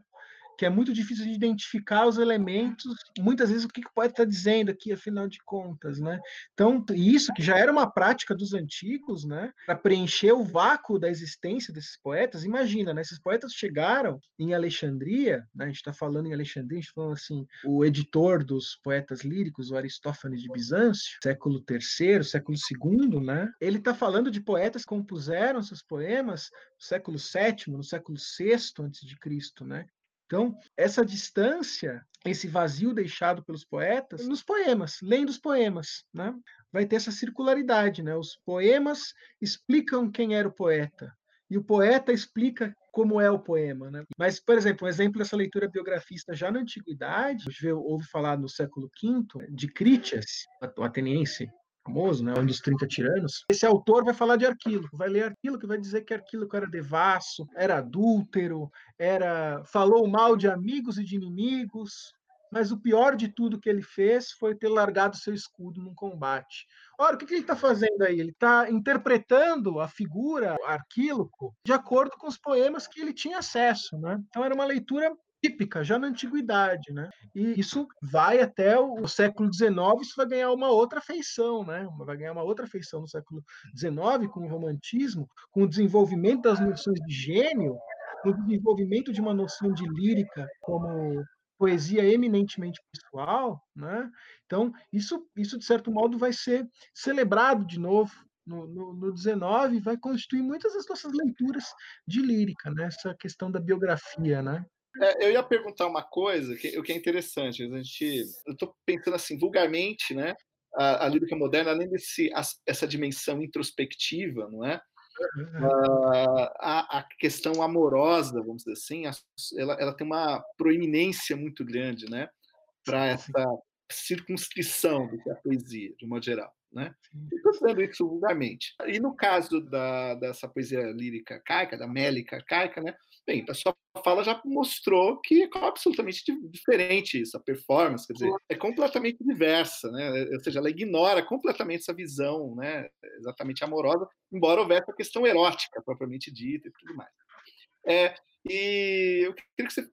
Que é muito difícil de identificar os elementos, muitas vezes o que o poeta está dizendo aqui, afinal de contas, né? Então, isso que já era uma prática dos antigos, né? Para preencher o vácuo da existência desses poetas, imagina, né? Esses poetas chegaram em Alexandria, né? A gente está falando em Alexandria, a gente está falando assim, o editor dos poetas líricos, o Aristófanes de Bizâncio, século III, século II, né? Ele está falando de poetas que compuseram seus poemas no século VII, no século VI antes de Cristo, né? Então, essa distância, esse vazio deixado pelos poetas, nos poemas, lendo os poemas, né? vai ter essa circularidade. Né? Os poemas explicam quem era o poeta, e o poeta explica como é o poema. Né? Mas, por exemplo, um exemplo dessa leitura biografista já na antiguidade, a gente ouve falar no século V de Crítias, o ateniense famoso, né, onde os 30 tiranos, esse autor vai falar de Arquíloco, vai ler Arquíloco e vai dizer que Arquíloco era devasso, era adúltero, era falou mal de amigos e de inimigos, mas o pior de tudo que ele fez foi ter largado seu escudo num combate. Ora, o que, ele está fazendo aí? Ele está interpretando a figura Arquíloco de acordo com os poemas que ele tinha acesso. Né? Então era uma leitura típica, já na antiguidade, né? E isso vai até o século XIX, isso vai ganhar uma outra feição, né? Vai ganhar uma outra feição no século XIX, com o romantismo, com o desenvolvimento das noções de gênio, o desenvolvimento de uma noção de lírica como poesia eminentemente pessoal, né? Então, isso, isso de certo modo vai ser celebrado de novo no, no, no 19 vai constituir muitas das nossas leituras de lírica, né? Essa questão da biografia, né? É, eu ia perguntar uma coisa que, o que é interessante. A gente, eu estou pensando assim, vulgarmente, né? A, a lírica moderna, além desse essa dimensão introspectiva, não é? Uh, a, a, questão amorosa, vamos dizer assim, ela, ela tem uma proeminência muito grande, né? Para essa circunscrição do que é a poesia, de modo geral. Né? Estou fazendo isso vulgarmente. E no caso da, dessa poesia lírica caica, da mélica caica, né? Bem, a sua fala já mostrou que é absolutamente diferente isso, a performance, quer dizer, é completamente diversa, né? Ou seja, ela ignora completamente essa visão, né? Exatamente amorosa, embora houvesse a questão erótica propriamente dita e tudo mais. É, e eu queria que você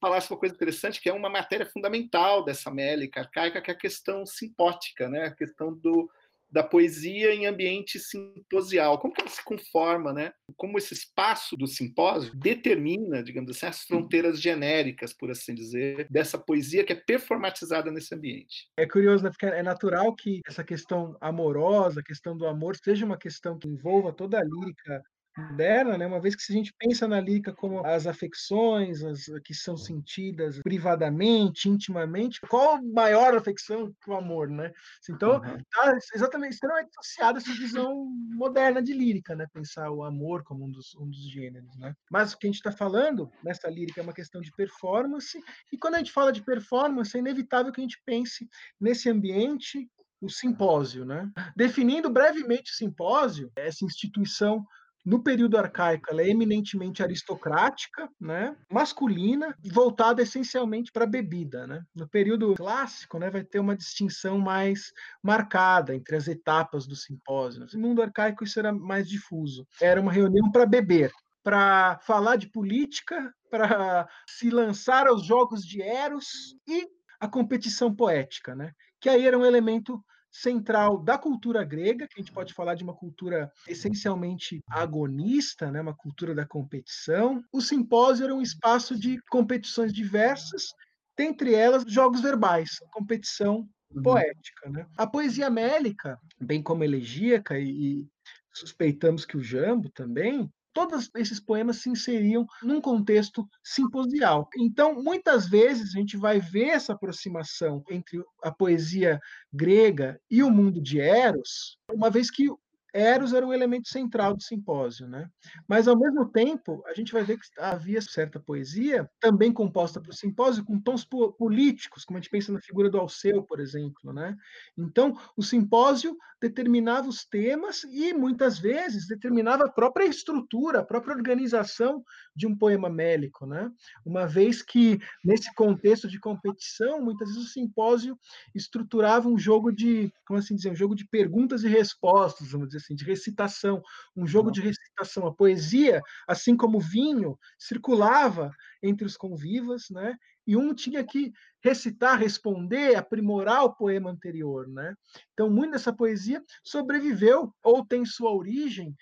falasse uma coisa interessante, que é uma matéria fundamental dessa mélica arcaica, que é a questão simpótica, né? a questão do, da poesia em ambiente simposial. Como que ela se conforma, né? Como esse espaço do simpósio determina, digamos assim, as fronteiras genéricas, por assim dizer, dessa poesia que é performatizada nesse ambiente. É curioso, né? Porque é natural que essa questão amorosa, a questão do amor, seja uma questão que envolva toda a lírica moderna, né? uma vez que se a gente pensa na lírica como as afecções as, que são sentidas privadamente, intimamente, qual a maior afecção que o amor, né? Então, uhum. tá exatamente extremamente associada essa visão moderna de lírica, né? Pensar o amor como um dos, um dos gêneros, né? Mas o que a gente está falando nessa lírica é uma questão de performance, e quando a gente fala de performance, é inevitável que a gente pense nesse ambiente o simpósio, né? Definindo brevemente o simpósio, essa instituição no período arcaico, ela é eminentemente aristocrática, né, masculina voltada essencialmente para a bebida. Né? No período clássico, né, vai ter uma distinção mais marcada entre as etapas do simpósio. No mundo arcaico, isso era mais difuso. Era uma reunião para beber, para falar de política, para se lançar aos jogos de Eros e a competição poética, né? que aí era um elemento central da cultura grega, que a gente pode falar de uma cultura essencialmente agonista, né, uma cultura da competição. O simpósio era um espaço de competições diversas, dentre elas jogos verbais, competição uhum. poética. Né? A poesia mélica, bem como elegíaca, e, e suspeitamos que o jambo também, todos esses poemas se inseriam num contexto simposial. Então, muitas vezes a gente vai ver essa aproximação entre a poesia grega e o mundo de Eros, uma vez que Eros era um elemento central do simpósio, né? Mas ao mesmo tempo, a gente vai ver que havia certa poesia também composta para o simpósio com tons políticos, como a gente pensa na figura do Alceu, por exemplo, né? Então, o simpósio determinava os temas e muitas vezes determinava a própria estrutura, a própria organização de um poema mélico, né? Uma vez que nesse contexto de competição, muitas vezes o simpósio estruturava um jogo de, como assim dizer, um jogo de perguntas e respostas, vamos dizer assim, de recitação, um jogo de recitação. A poesia, assim como o vinho, circulava entre os convivas, né? E um tinha que recitar, responder, aprimorar o poema anterior, né? Então, muito dessa poesia sobreviveu ou tem sua origem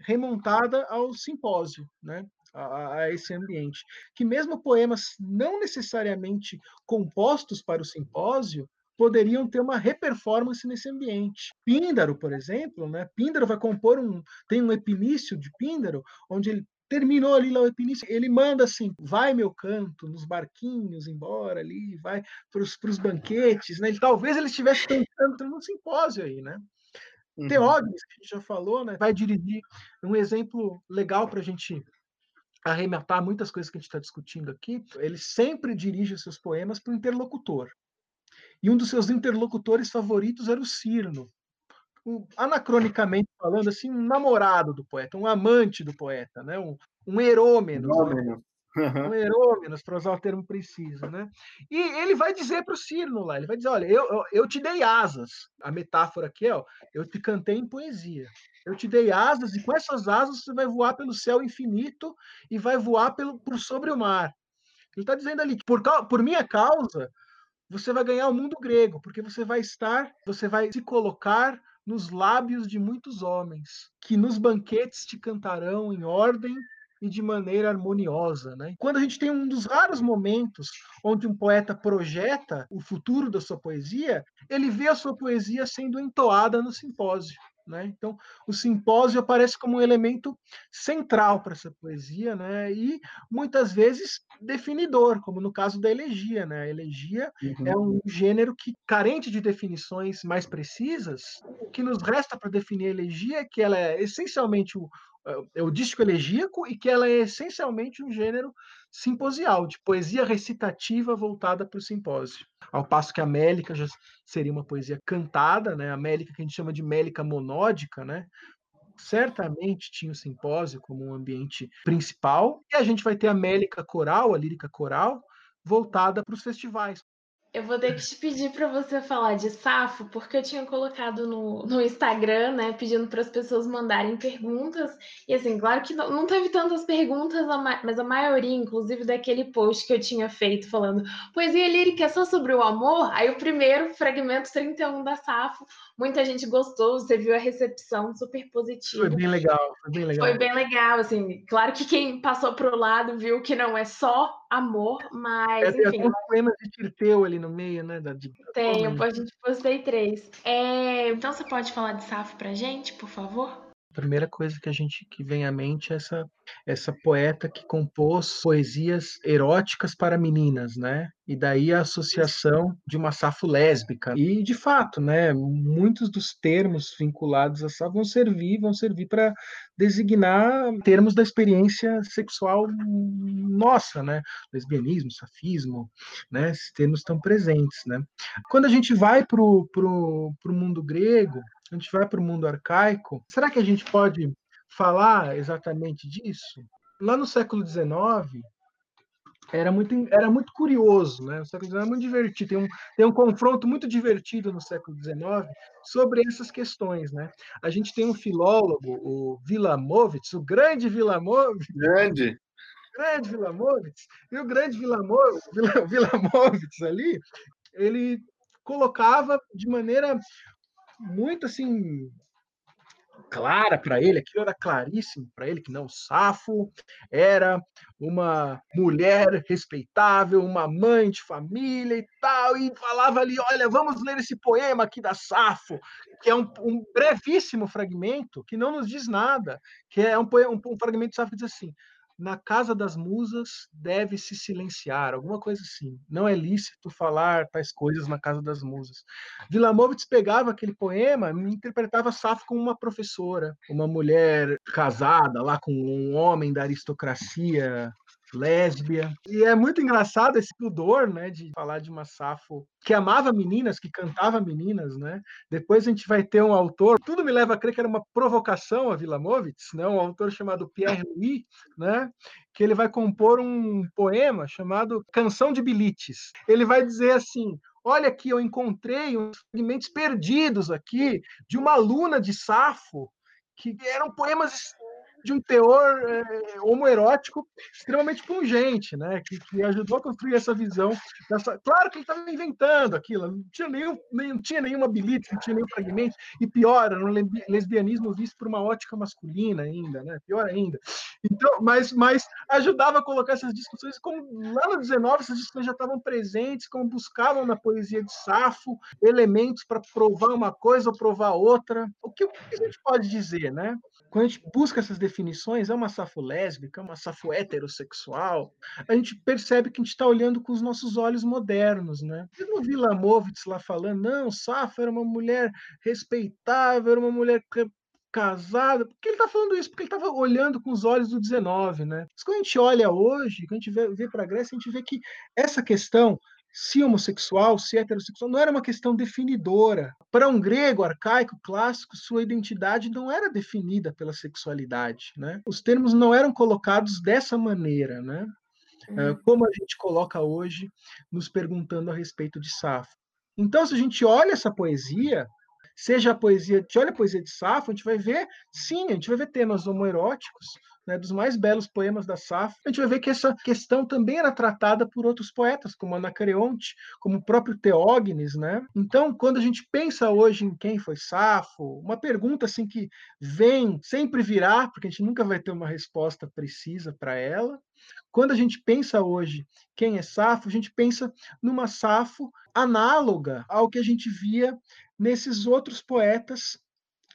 remontada ao simpósio, né? A, a, esse ambiente. Que mesmo poemas não necessariamente compostos para o simpósio, poderiam ter uma reperformance nesse ambiente. Píndaro, por exemplo, né? Píndaro vai compor um tem um epinício de Píndaro, onde ele terminou ali lá o epinício, ele manda assim, vai meu canto, nos barquinhos, embora ali, vai para os banquetes, né? Ele, talvez ele estivesse pensando num simpósio aí, né? Uhum. Teógenes, que a gente já falou, né? Vai dirigir um exemplo legal para a gente arrematar muitas coisas que a gente está discutindo aqui. Ele sempre dirige seus poemas para o interlocutor. E um dos seus interlocutores favoritos era o Cirno, anacronicamente falando, assim, um namorado do poeta, um amante do poeta, né? um, um herômeno. Né? Um herômenos, para usar o termo preciso, né? E ele vai dizer para o Cirno lá, ele vai dizer, olha, eu, eu, eu, te dei asas. A metáfora aqui é, ó, eu te cantei em poesia. Eu te dei asas e com essas asas você vai voar pelo céu infinito e vai voar pelo, por sobre o mar. Ele está dizendo ali que por, por minha causa você vai ganhar o mundo grego, porque você vai estar, você vai se colocar nos lábios de muitos homens, que nos banquetes te cantarão em ordem e de maneira harmoniosa. Né? Quando a gente tem um dos raros momentos onde um poeta projeta o futuro da sua poesia, ele vê a sua poesia sendo entoada no simpósio. Né? Então, o simpósio aparece como um elemento central para essa poesia, né? e muitas vezes definidor, como no caso da elegia. Né? A elegia uhum. é um gênero que, carente de definições mais precisas, o que nos resta para definir a elegia é que ela é essencialmente o, é o disco elegíaco e que ela é essencialmente um gênero simposial, de poesia recitativa voltada para o simpósio. Ao passo que a Mélica já seria uma poesia cantada, né? a Mélica que a gente chama de Mélica monódica, né? certamente tinha o simpósio como um ambiente principal, e a gente vai ter a Mélica coral, a lírica coral, voltada para os festivais. Eu vou ter que te pedir para você falar de Safo, porque eu tinha colocado no, no Instagram, né, pedindo para as pessoas mandarem perguntas. E assim, claro que não, não teve tantas perguntas, mas a maioria, inclusive daquele post que eu tinha feito falando poesia lírica é só sobre o amor. Aí o primeiro, fragmento 31 da Safo, muita gente gostou, você viu a recepção super positiva. Foi bem legal, foi bem legal. Foi bem legal, assim. Claro que quem passou para o lado viu que não é só amor, mas é, enfim. Tem um poema de Tirteu ali no meio, né? Da, de... Tenho, a gente postei três. É, então você pode falar de Safo pra gente, por favor? Primeira coisa que a gente que vem à mente é essa essa poeta que compôs poesias eróticas para meninas, né? E daí a associação de uma safo lésbica. E de fato, né, muitos dos termos vinculados a safo vão servir, vão servir para designar termos da experiência sexual nossa, né? Lesbianismo, safismo, né? Esses termos estão presentes, né? Quando a gente vai para o mundo grego, a gente vai para o mundo arcaico, será que a gente pode falar exatamente disso? Lá no século XIX, era muito, era muito curioso, né? O século XIX é muito divertido, tem um, tem um confronto muito divertido no século XIX sobre essas questões, né? A gente tem um filólogo, o Vilamovitz, o grande Vilamovitz. Grande. Grande Vilamovitz. E o grande Vilamovitz, Vilamovitz ali, ele colocava de maneira muito assim clara para ele, aquilo era claríssimo para ele que não Safo era uma mulher respeitável, uma mãe de família e tal, e falava ali, olha, vamos ler esse poema aqui da Safo, que é um, um brevíssimo fragmento que não nos diz nada, que é um, um, um fragmento de Safo que diz assim: na casa das musas deve se silenciar, alguma coisa assim. Não é lícito falar tais coisas na casa das musas. Vilamovitz pegava aquele poema e interpretava Safo como uma professora, uma mulher casada lá com um homem da aristocracia lésbia. E é muito engraçado esse pudor, né, de falar de uma Safo que amava meninas, que cantava meninas, né? Depois a gente vai ter um autor, tudo me leva a crer que era uma provocação a Vilamovitz, né? Um autor chamado Pierre Louis, né? Que ele vai compor um poema chamado Canção de Bilites. Ele vai dizer assim: Olha aqui, eu encontrei uns fragmentos perdidos aqui de uma aluna de Safo que eram poemas de um teor é, homoerótico extremamente pungente, né? Que, que, ajudou a construir essa visão. Dessa... Claro que ele estava inventando aquilo, não tinha, nenhum, não tinha nenhuma bilite, não tinha nenhum fragmento, e pior, era um lesbianismo visto por uma ótica masculina ainda, né? Pior ainda. Então, mas, mas ajudava a colocar essas discussões, como lá no 19 essas discussões já estavam presentes, como buscavam na poesia de Safo elementos para provar uma coisa ou provar outra. O que, o que a gente pode dizer, né? Quando a gente busca essas definições, é uma safo lésbica, é uma safo heterossexual, a gente percebe que a gente está olhando com os nossos olhos modernos, né? E no Vila Movitz lá falando, não, Safo era uma mulher respeitável, era uma mulher casada. Por que ele está falando isso? Porque ele estava olhando com os olhos do 19, né? Mas quando a gente olha hoje, quando a gente vê, vê para a Grécia, a gente vê que essa questão se homossexual, se heterossexual, não era uma questão definidora. Para um grego arcaico clássico, sua identidade não era definida pela sexualidade. Né? Os termos não eram colocados dessa maneira, né? Uhum. como a gente coloca hoje, nos perguntando a respeito de Safo. Então, se a gente olha essa poesia, seja a poesia, a gente olha a poesia de Safo, a gente vai ver, sim, a gente vai ver temas homoeróticos, né, dos mais belos poemas da Safo, a gente vai ver que essa questão também era tratada por outros poetas, como Anacreonte, como o próprio Teógenes, né? Então, quando a gente pensa hoje em quem foi Safo, uma pergunta assim que vem, sempre virá, porque a gente nunca vai ter uma resposta precisa para ela. Quando a gente pensa hoje quem é Safo, a gente pensa numa Safo análoga ao que a gente via nesses outros poetas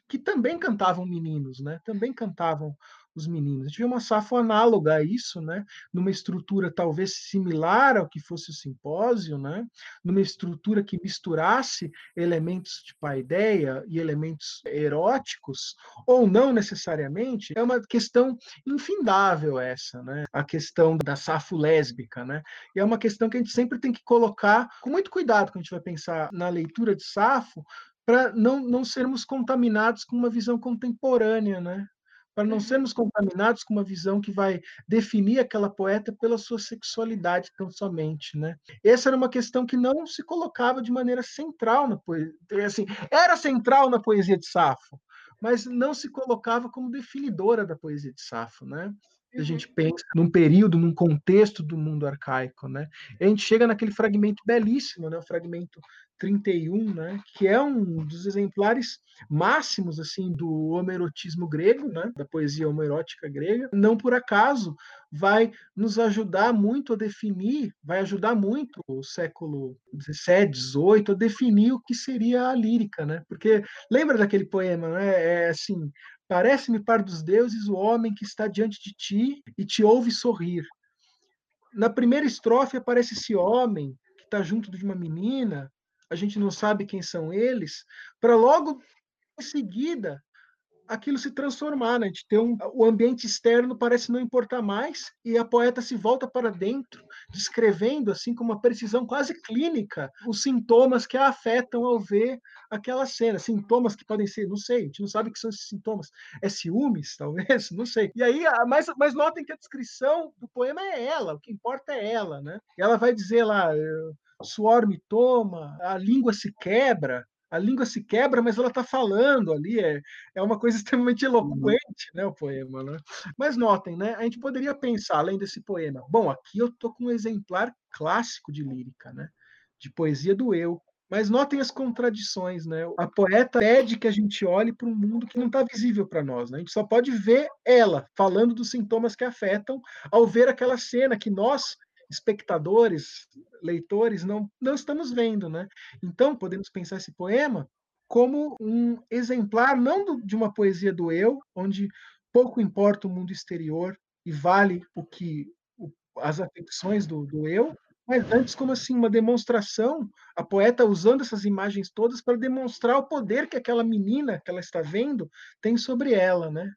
que também cantavam meninos, né? Também cantavam os meninos. A uma safra análoga a isso, né? numa estrutura talvez similar ao que fosse o simpósio, né? numa estrutura que misturasse elementos de paideia e elementos eróticos, ou não necessariamente, é uma questão infindável essa, né? a questão da safo lésbica. Né? E é uma questão que a gente sempre tem que colocar com muito cuidado quando a gente vai pensar na leitura de Safo, para não, não sermos contaminados com uma visão contemporânea, né? Para não sermos contaminados com uma visão que vai definir aquela poeta pela sua sexualidade tão somente, né? Essa era uma questão que não se colocava de maneira central na poesia, assim, era central na poesia de Safo, mas não se colocava como definidora da poesia de Safo, né? A gente uhum. pensa num período, num contexto do mundo arcaico, né? E a gente chega naquele fragmento belíssimo, né? O fragmento 31, né, que é um dos exemplares máximos assim do homerotismo grego, né, da poesia homerótica grega. Não por acaso vai nos ajudar muito a definir, vai ajudar muito o século 17, 18 a definir o que seria a lírica, né? Porque lembra daquele poema, né? É assim, parece-me par dos deuses o homem que está diante de ti e te ouve sorrir. Na primeira estrofe aparece esse homem que está junto de uma menina a gente não sabe quem são eles, para logo em seguida aquilo se transformar, né? Gente tem um, o ambiente externo parece não importar mais e a poeta se volta para dentro, descrevendo assim com uma precisão quase clínica os sintomas que a afetam ao ver aquela cena, sintomas que podem ser, não sei, a gente não sabe o que são esses sintomas, é ciúmes, talvez, não sei. E aí, mas, mas notem que a descrição do poema é ela, o que importa é ela, né? Ela vai dizer lá, suor me toma, a língua se quebra, a língua se quebra, mas ela está falando ali, é, é uma coisa extremamente eloquente, né, o poema, né? Mas notem, né, a gente poderia pensar, além desse poema, bom, aqui eu estou com um exemplar clássico de lírica, né, de poesia do eu, mas notem as contradições, né? A poeta pede que a gente olhe para um mundo que não está visível para nós, né? A gente só pode ver ela falando dos sintomas que afetam ao ver aquela cena que nós espectadores, leitores, não, não estamos vendo. Né? Então, podemos pensar esse poema como um exemplar, não de uma poesia do eu, onde pouco importa o mundo exterior e vale o que as afecções do, do eu, mas antes como assim uma demonstração, a poeta usando essas imagens todas para demonstrar o poder que aquela menina que ela está vendo tem sobre ela, né?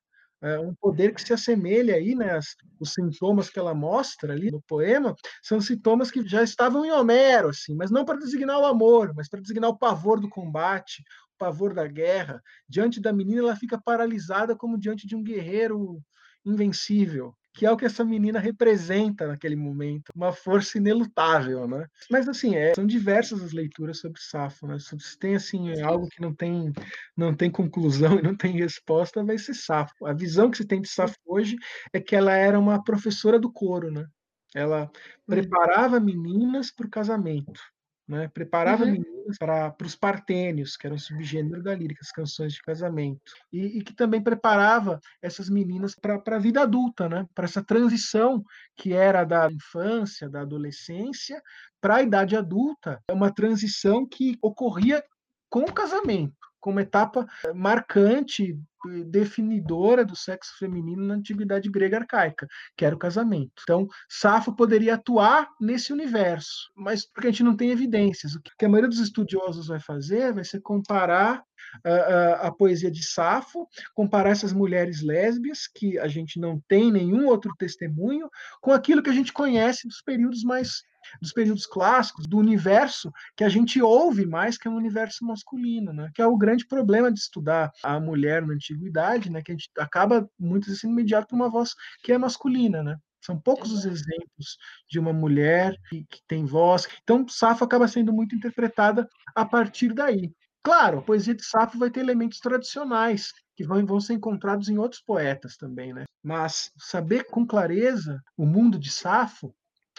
É, um poder que se assemelha aí, né? As, os sintomas que ela mostra ali no poema são sintomas que já estavam em Homero, assim, mas não para designar o amor, mas para designar o pavor do combate, o pavor da guerra. Diante da menina, ela fica paralisada como diante de um guerreiro invencível que é o que essa menina representa naquele momento, uma força inelutável, né? Mas assim, é, são diversas as leituras sobre Safo, né? Se tem assim algo que não tem não tem conclusão e não tem resposta, vai ser Safo. A visão que se tem de Safo hoje é que ela era uma professora do coro, né? Ela preparava meninas para o casamento. Né? Preparava uhum. meninas para os partênios, que eram subgênero da lírica, as canções de casamento, e, e que também preparava essas meninas para a vida adulta, né? para essa transição que era da infância, da adolescência, para a idade adulta. É uma transição que ocorria com o casamento como etapa marcante, definidora do sexo feminino na antiguidade grega arcaica, que era o casamento. Então, Safo poderia atuar nesse universo, mas porque a gente não tem evidências. O que a maioria dos estudiosos vai fazer vai ser comparar a, a, a poesia de Safo, comparar essas mulheres lésbias, que a gente não tem nenhum outro testemunho, com aquilo que a gente conhece dos períodos mais dos períodos clássicos, do universo que a gente ouve mais, que é o universo masculino, né? que é o grande problema de estudar a mulher na antiguidade, né? que a gente acaba vezes sendo mediado por uma voz que é masculina. Né? São poucos os exemplos de uma mulher que, que tem voz. Então, Safo acaba sendo muito interpretada a partir daí. Claro, a poesia de Safo vai ter elementos tradicionais que vão, vão ser encontrados em outros poetas também, né? Mas saber com clareza o mundo de Safo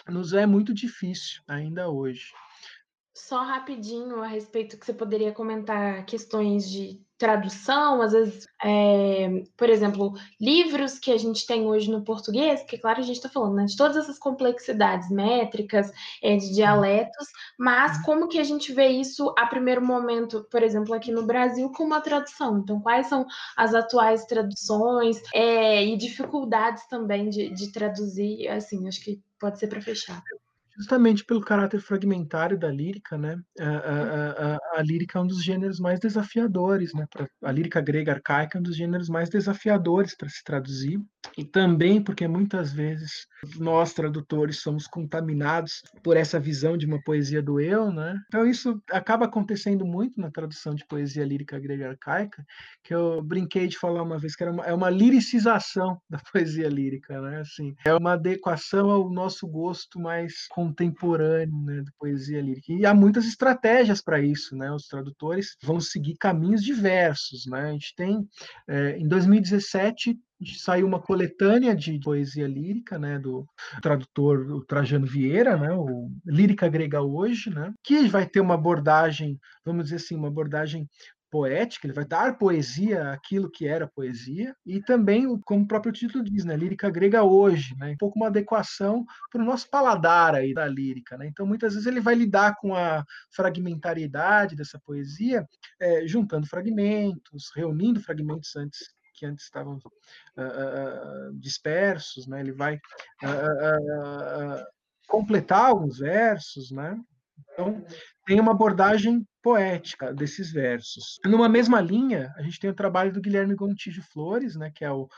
nos é muito difícil ainda hoje. Só rapidinho a respeito que você poderia comentar questões de tradução, às vezes, é, por exemplo, livros que a gente tem hoje no português, que claro a gente está falando né, de todas essas complexidades métricas, é, de dialetos, mas uhum. como que a gente vê isso a primeiro momento, por exemplo, aqui no Brasil, com uma tradução? Então, quais são as atuais traduções é, e dificuldades também de, de traduzir? Assim, acho que pode ser para fechar justamente pelo caráter fragmentário da lírica, né? A, a, a, a, lírica é um dos gêneros mais desafiadores, né? Pra, a lírica grega arcaica é um dos gêneros mais desafiadores para se traduzir e também porque muitas vezes nós tradutores somos contaminados por essa visão de uma poesia do eu, né? Então isso acaba acontecendo muito na tradução de poesia lírica grega arcaica, que eu brinquei de falar uma vez que era uma, é uma liricização da poesia lírica, né? Assim, é uma adequação ao nosso gosto mais contemporâneo, né, de poesia lírica. E há muitas estratégias para isso, né? Os tradutores vão seguir caminhos diversos, né? A gente tem é, em 2017 saiu uma coletânea de poesia lírica, né, do tradutor o Trajano Vieira, né, o Lírica Grega Hoje, né, que vai ter uma abordagem, vamos dizer assim, uma abordagem poética, ele vai dar poesia àquilo que era poesia, e também, como o próprio título diz, né, lírica grega hoje, né, um pouco uma adequação para o nosso paladar aí da lírica. Né? Então, muitas vezes ele vai lidar com a fragmentariedade dessa poesia, é, juntando fragmentos, reunindo fragmentos antes que antes estavam uh, uh, dispersos, né? Ele vai uh, completar alguns versos, né? Então, tem uma abordagem poética desses versos. Numa mesma linha, a gente tem o trabalho do Guilherme Gontijo Flores, né, que é o,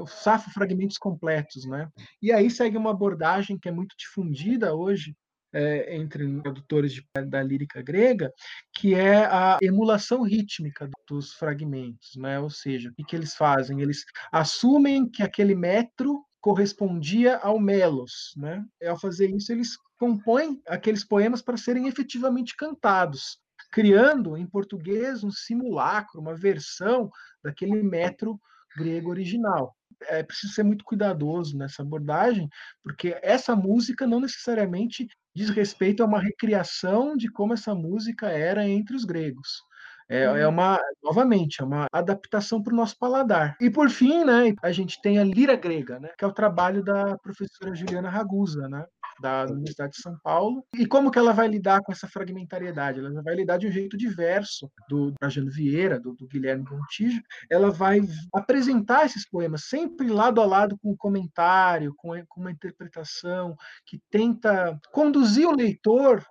o Safo Fragmentos Completos, né? E aí segue uma abordagem que é muito difundida hoje é, entre tradutores de, da lírica grega, que é a emulação rítmica dos fragmentos, né? Ou seja, o que, eles fazem? Eles assumem que aquele metro correspondia ao melos, né? E ao fazer isso, eles compõem aqueles poemas para serem efetivamente cantados, criando em português um simulacro, uma versão daquele metro grego original é preciso ser muito cuidadoso nessa abordagem, porque essa música não necessariamente diz respeito a uma recriação de como essa música era entre os gregos. É, é uhum. uma, novamente, é uma adaptação para o nosso paladar. E por fim, né, a gente tem a lira grega, né, que é o trabalho da professora Juliana Ragusa, né, da Universidade de São Paulo. E como que ela vai lidar com essa fragmentariedade? Ela vai lidar de um jeito diverso do Trajano Vieira, do, do Guilherme Gontijo. Ela vai apresentar esses poemas sempre lado a lado com um comentário, com, com uma interpretação que tenta conduzir o leitor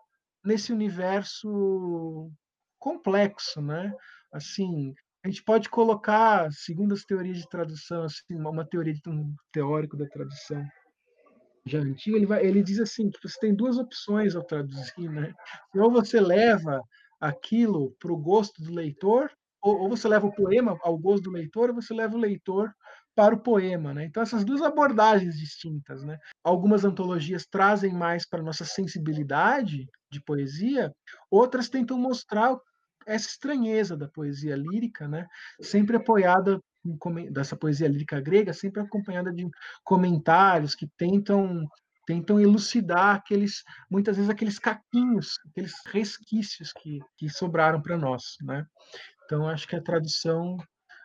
nesse universo complexo, né? Assim, a gente pode colocar, segundo as teorias de tradução, assim, uma teoria de um teórico da tradução já antigo, ele, vai, ele diz assim que você tem duas opções ao traduzir, né? Ou você leva aquilo para o gosto do leitor, ou, ou, você leva o poema ao gosto do leitor, ou você leva o leitor para o poema, né? Então essas duas abordagens distintas, né? Algumas antologias trazem mais para nossa sensibilidade de poesia, outras tentam mostrar essa estranheza da poesia lírica, né? Sempre apoiada dessa poesia lírica grega, sempre acompanhada de comentários que tentam tentam elucidar aqueles muitas vezes aqueles caquinhos, aqueles resquícios que, que sobraram para nós, né? Então acho que a tradução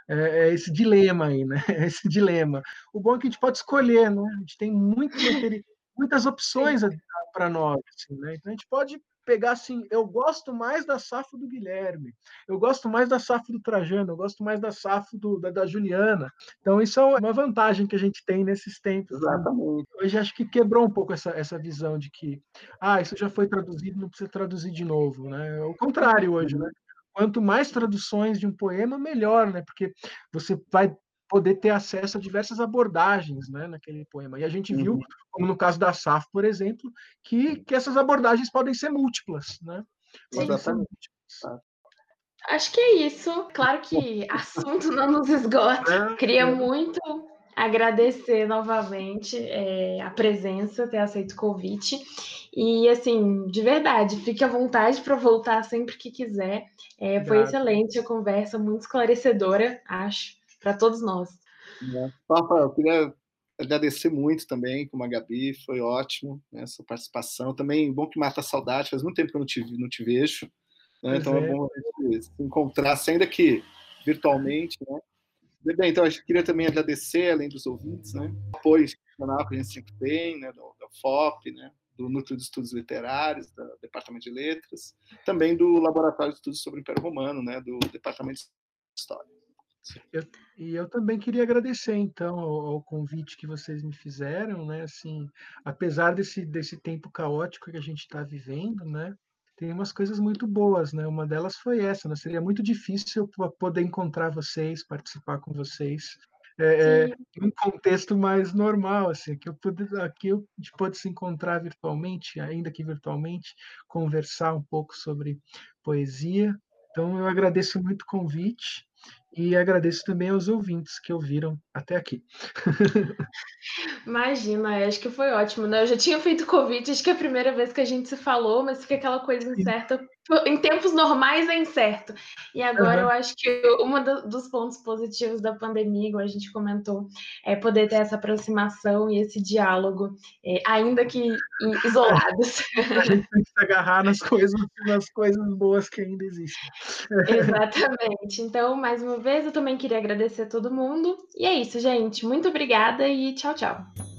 é, é, esse dilema aí, né? Esse dilema. O bom é que a gente pode escolher, né? A gente tem muito muitas opções à, para nós, assim, né? Então a gente pode pegar assim, eu gosto mais da safra do Guilherme, eu gosto mais da safra do Trajano, eu gosto mais da safra do, da, da, Juliana. Então, isso é uma vantagem que a gente tem nesses tempos. Né? Exatamente. Né? Hoje acho que quebrou um pouco essa, essa visão de que, ah, isso já foi traduzido, não precisa traduzir de novo. Né? É o contrário hoje, né? Quanto mais traduções de um poema, melhor, né? Porque você vai poder ter acesso a diversas abordagens né, naquele poema. E a gente viu, uhum. como no caso da SAF, por exemplo, que, que essas abordagens podem ser múltiplas. Né? Ser múltiplas. Acho que é isso. Claro que assunto não nos esgota. É, Queria é. muito agradecer novamente é, a presença, ter aceito o convite. E, assim, de verdade, fique à vontade para voltar sempre que quiser. É, foi excelente a conversa, muito esclarecedora, acho para todos nós. Papa, eu queria agradecer muito também, como a Gabi, foi ótimo né, essa participação. Também bom que mata a saudade, faz muito tempo que eu não te, não te vejo, né, então é. é bom se encontrar, ainda que virtualmente. Né. Bem, então, eu queria também agradecer, além dos ouvintes, né, o apoio institucional que a gente sempre tem, né, da FOP, né, do Núcleo de Estudos Literários, do Departamento de Letras, também do Laboratório de Estudos sobre o Império Romano, né, do Departamento de História. Eu, e eu também queria agradecer, então, ao, ao, convite que vocês me fizeram, né? Assim, apesar desse, desse tempo caótico que a gente está vivendo, né? Tem umas coisas muito boas, né? Uma delas foi essa, né? Seria muito difícil eu poder encontrar vocês, participar com vocês, é, é, em um contexto mais normal, assim, que eu pude, aqui eu, a gente pode se encontrar virtualmente, ainda que virtualmente, conversar um pouco sobre poesia. Então, eu agradeço muito o convite e agradeço também aos ouvintes que ouviram até aqui. Imagina, acho que foi ótimo, né? Eu já tinha feito convite, acho que é a primeira vez que a gente se falou, mas fica aquela coisa incerta. Em tempos normais é incerto. E agora uhum. eu acho que um dos pontos positivos da pandemia, igual a gente comentou, é poder ter essa aproximação e esse diálogo, é, ainda que isolados. A gente tem que se agarrar nas coisas, nas coisas boas que ainda existem. Exatamente. Então, mais uma vez, eu também queria agradecer a todo mundo. E é isso, gente. Muito obrigada e tchau, tchau.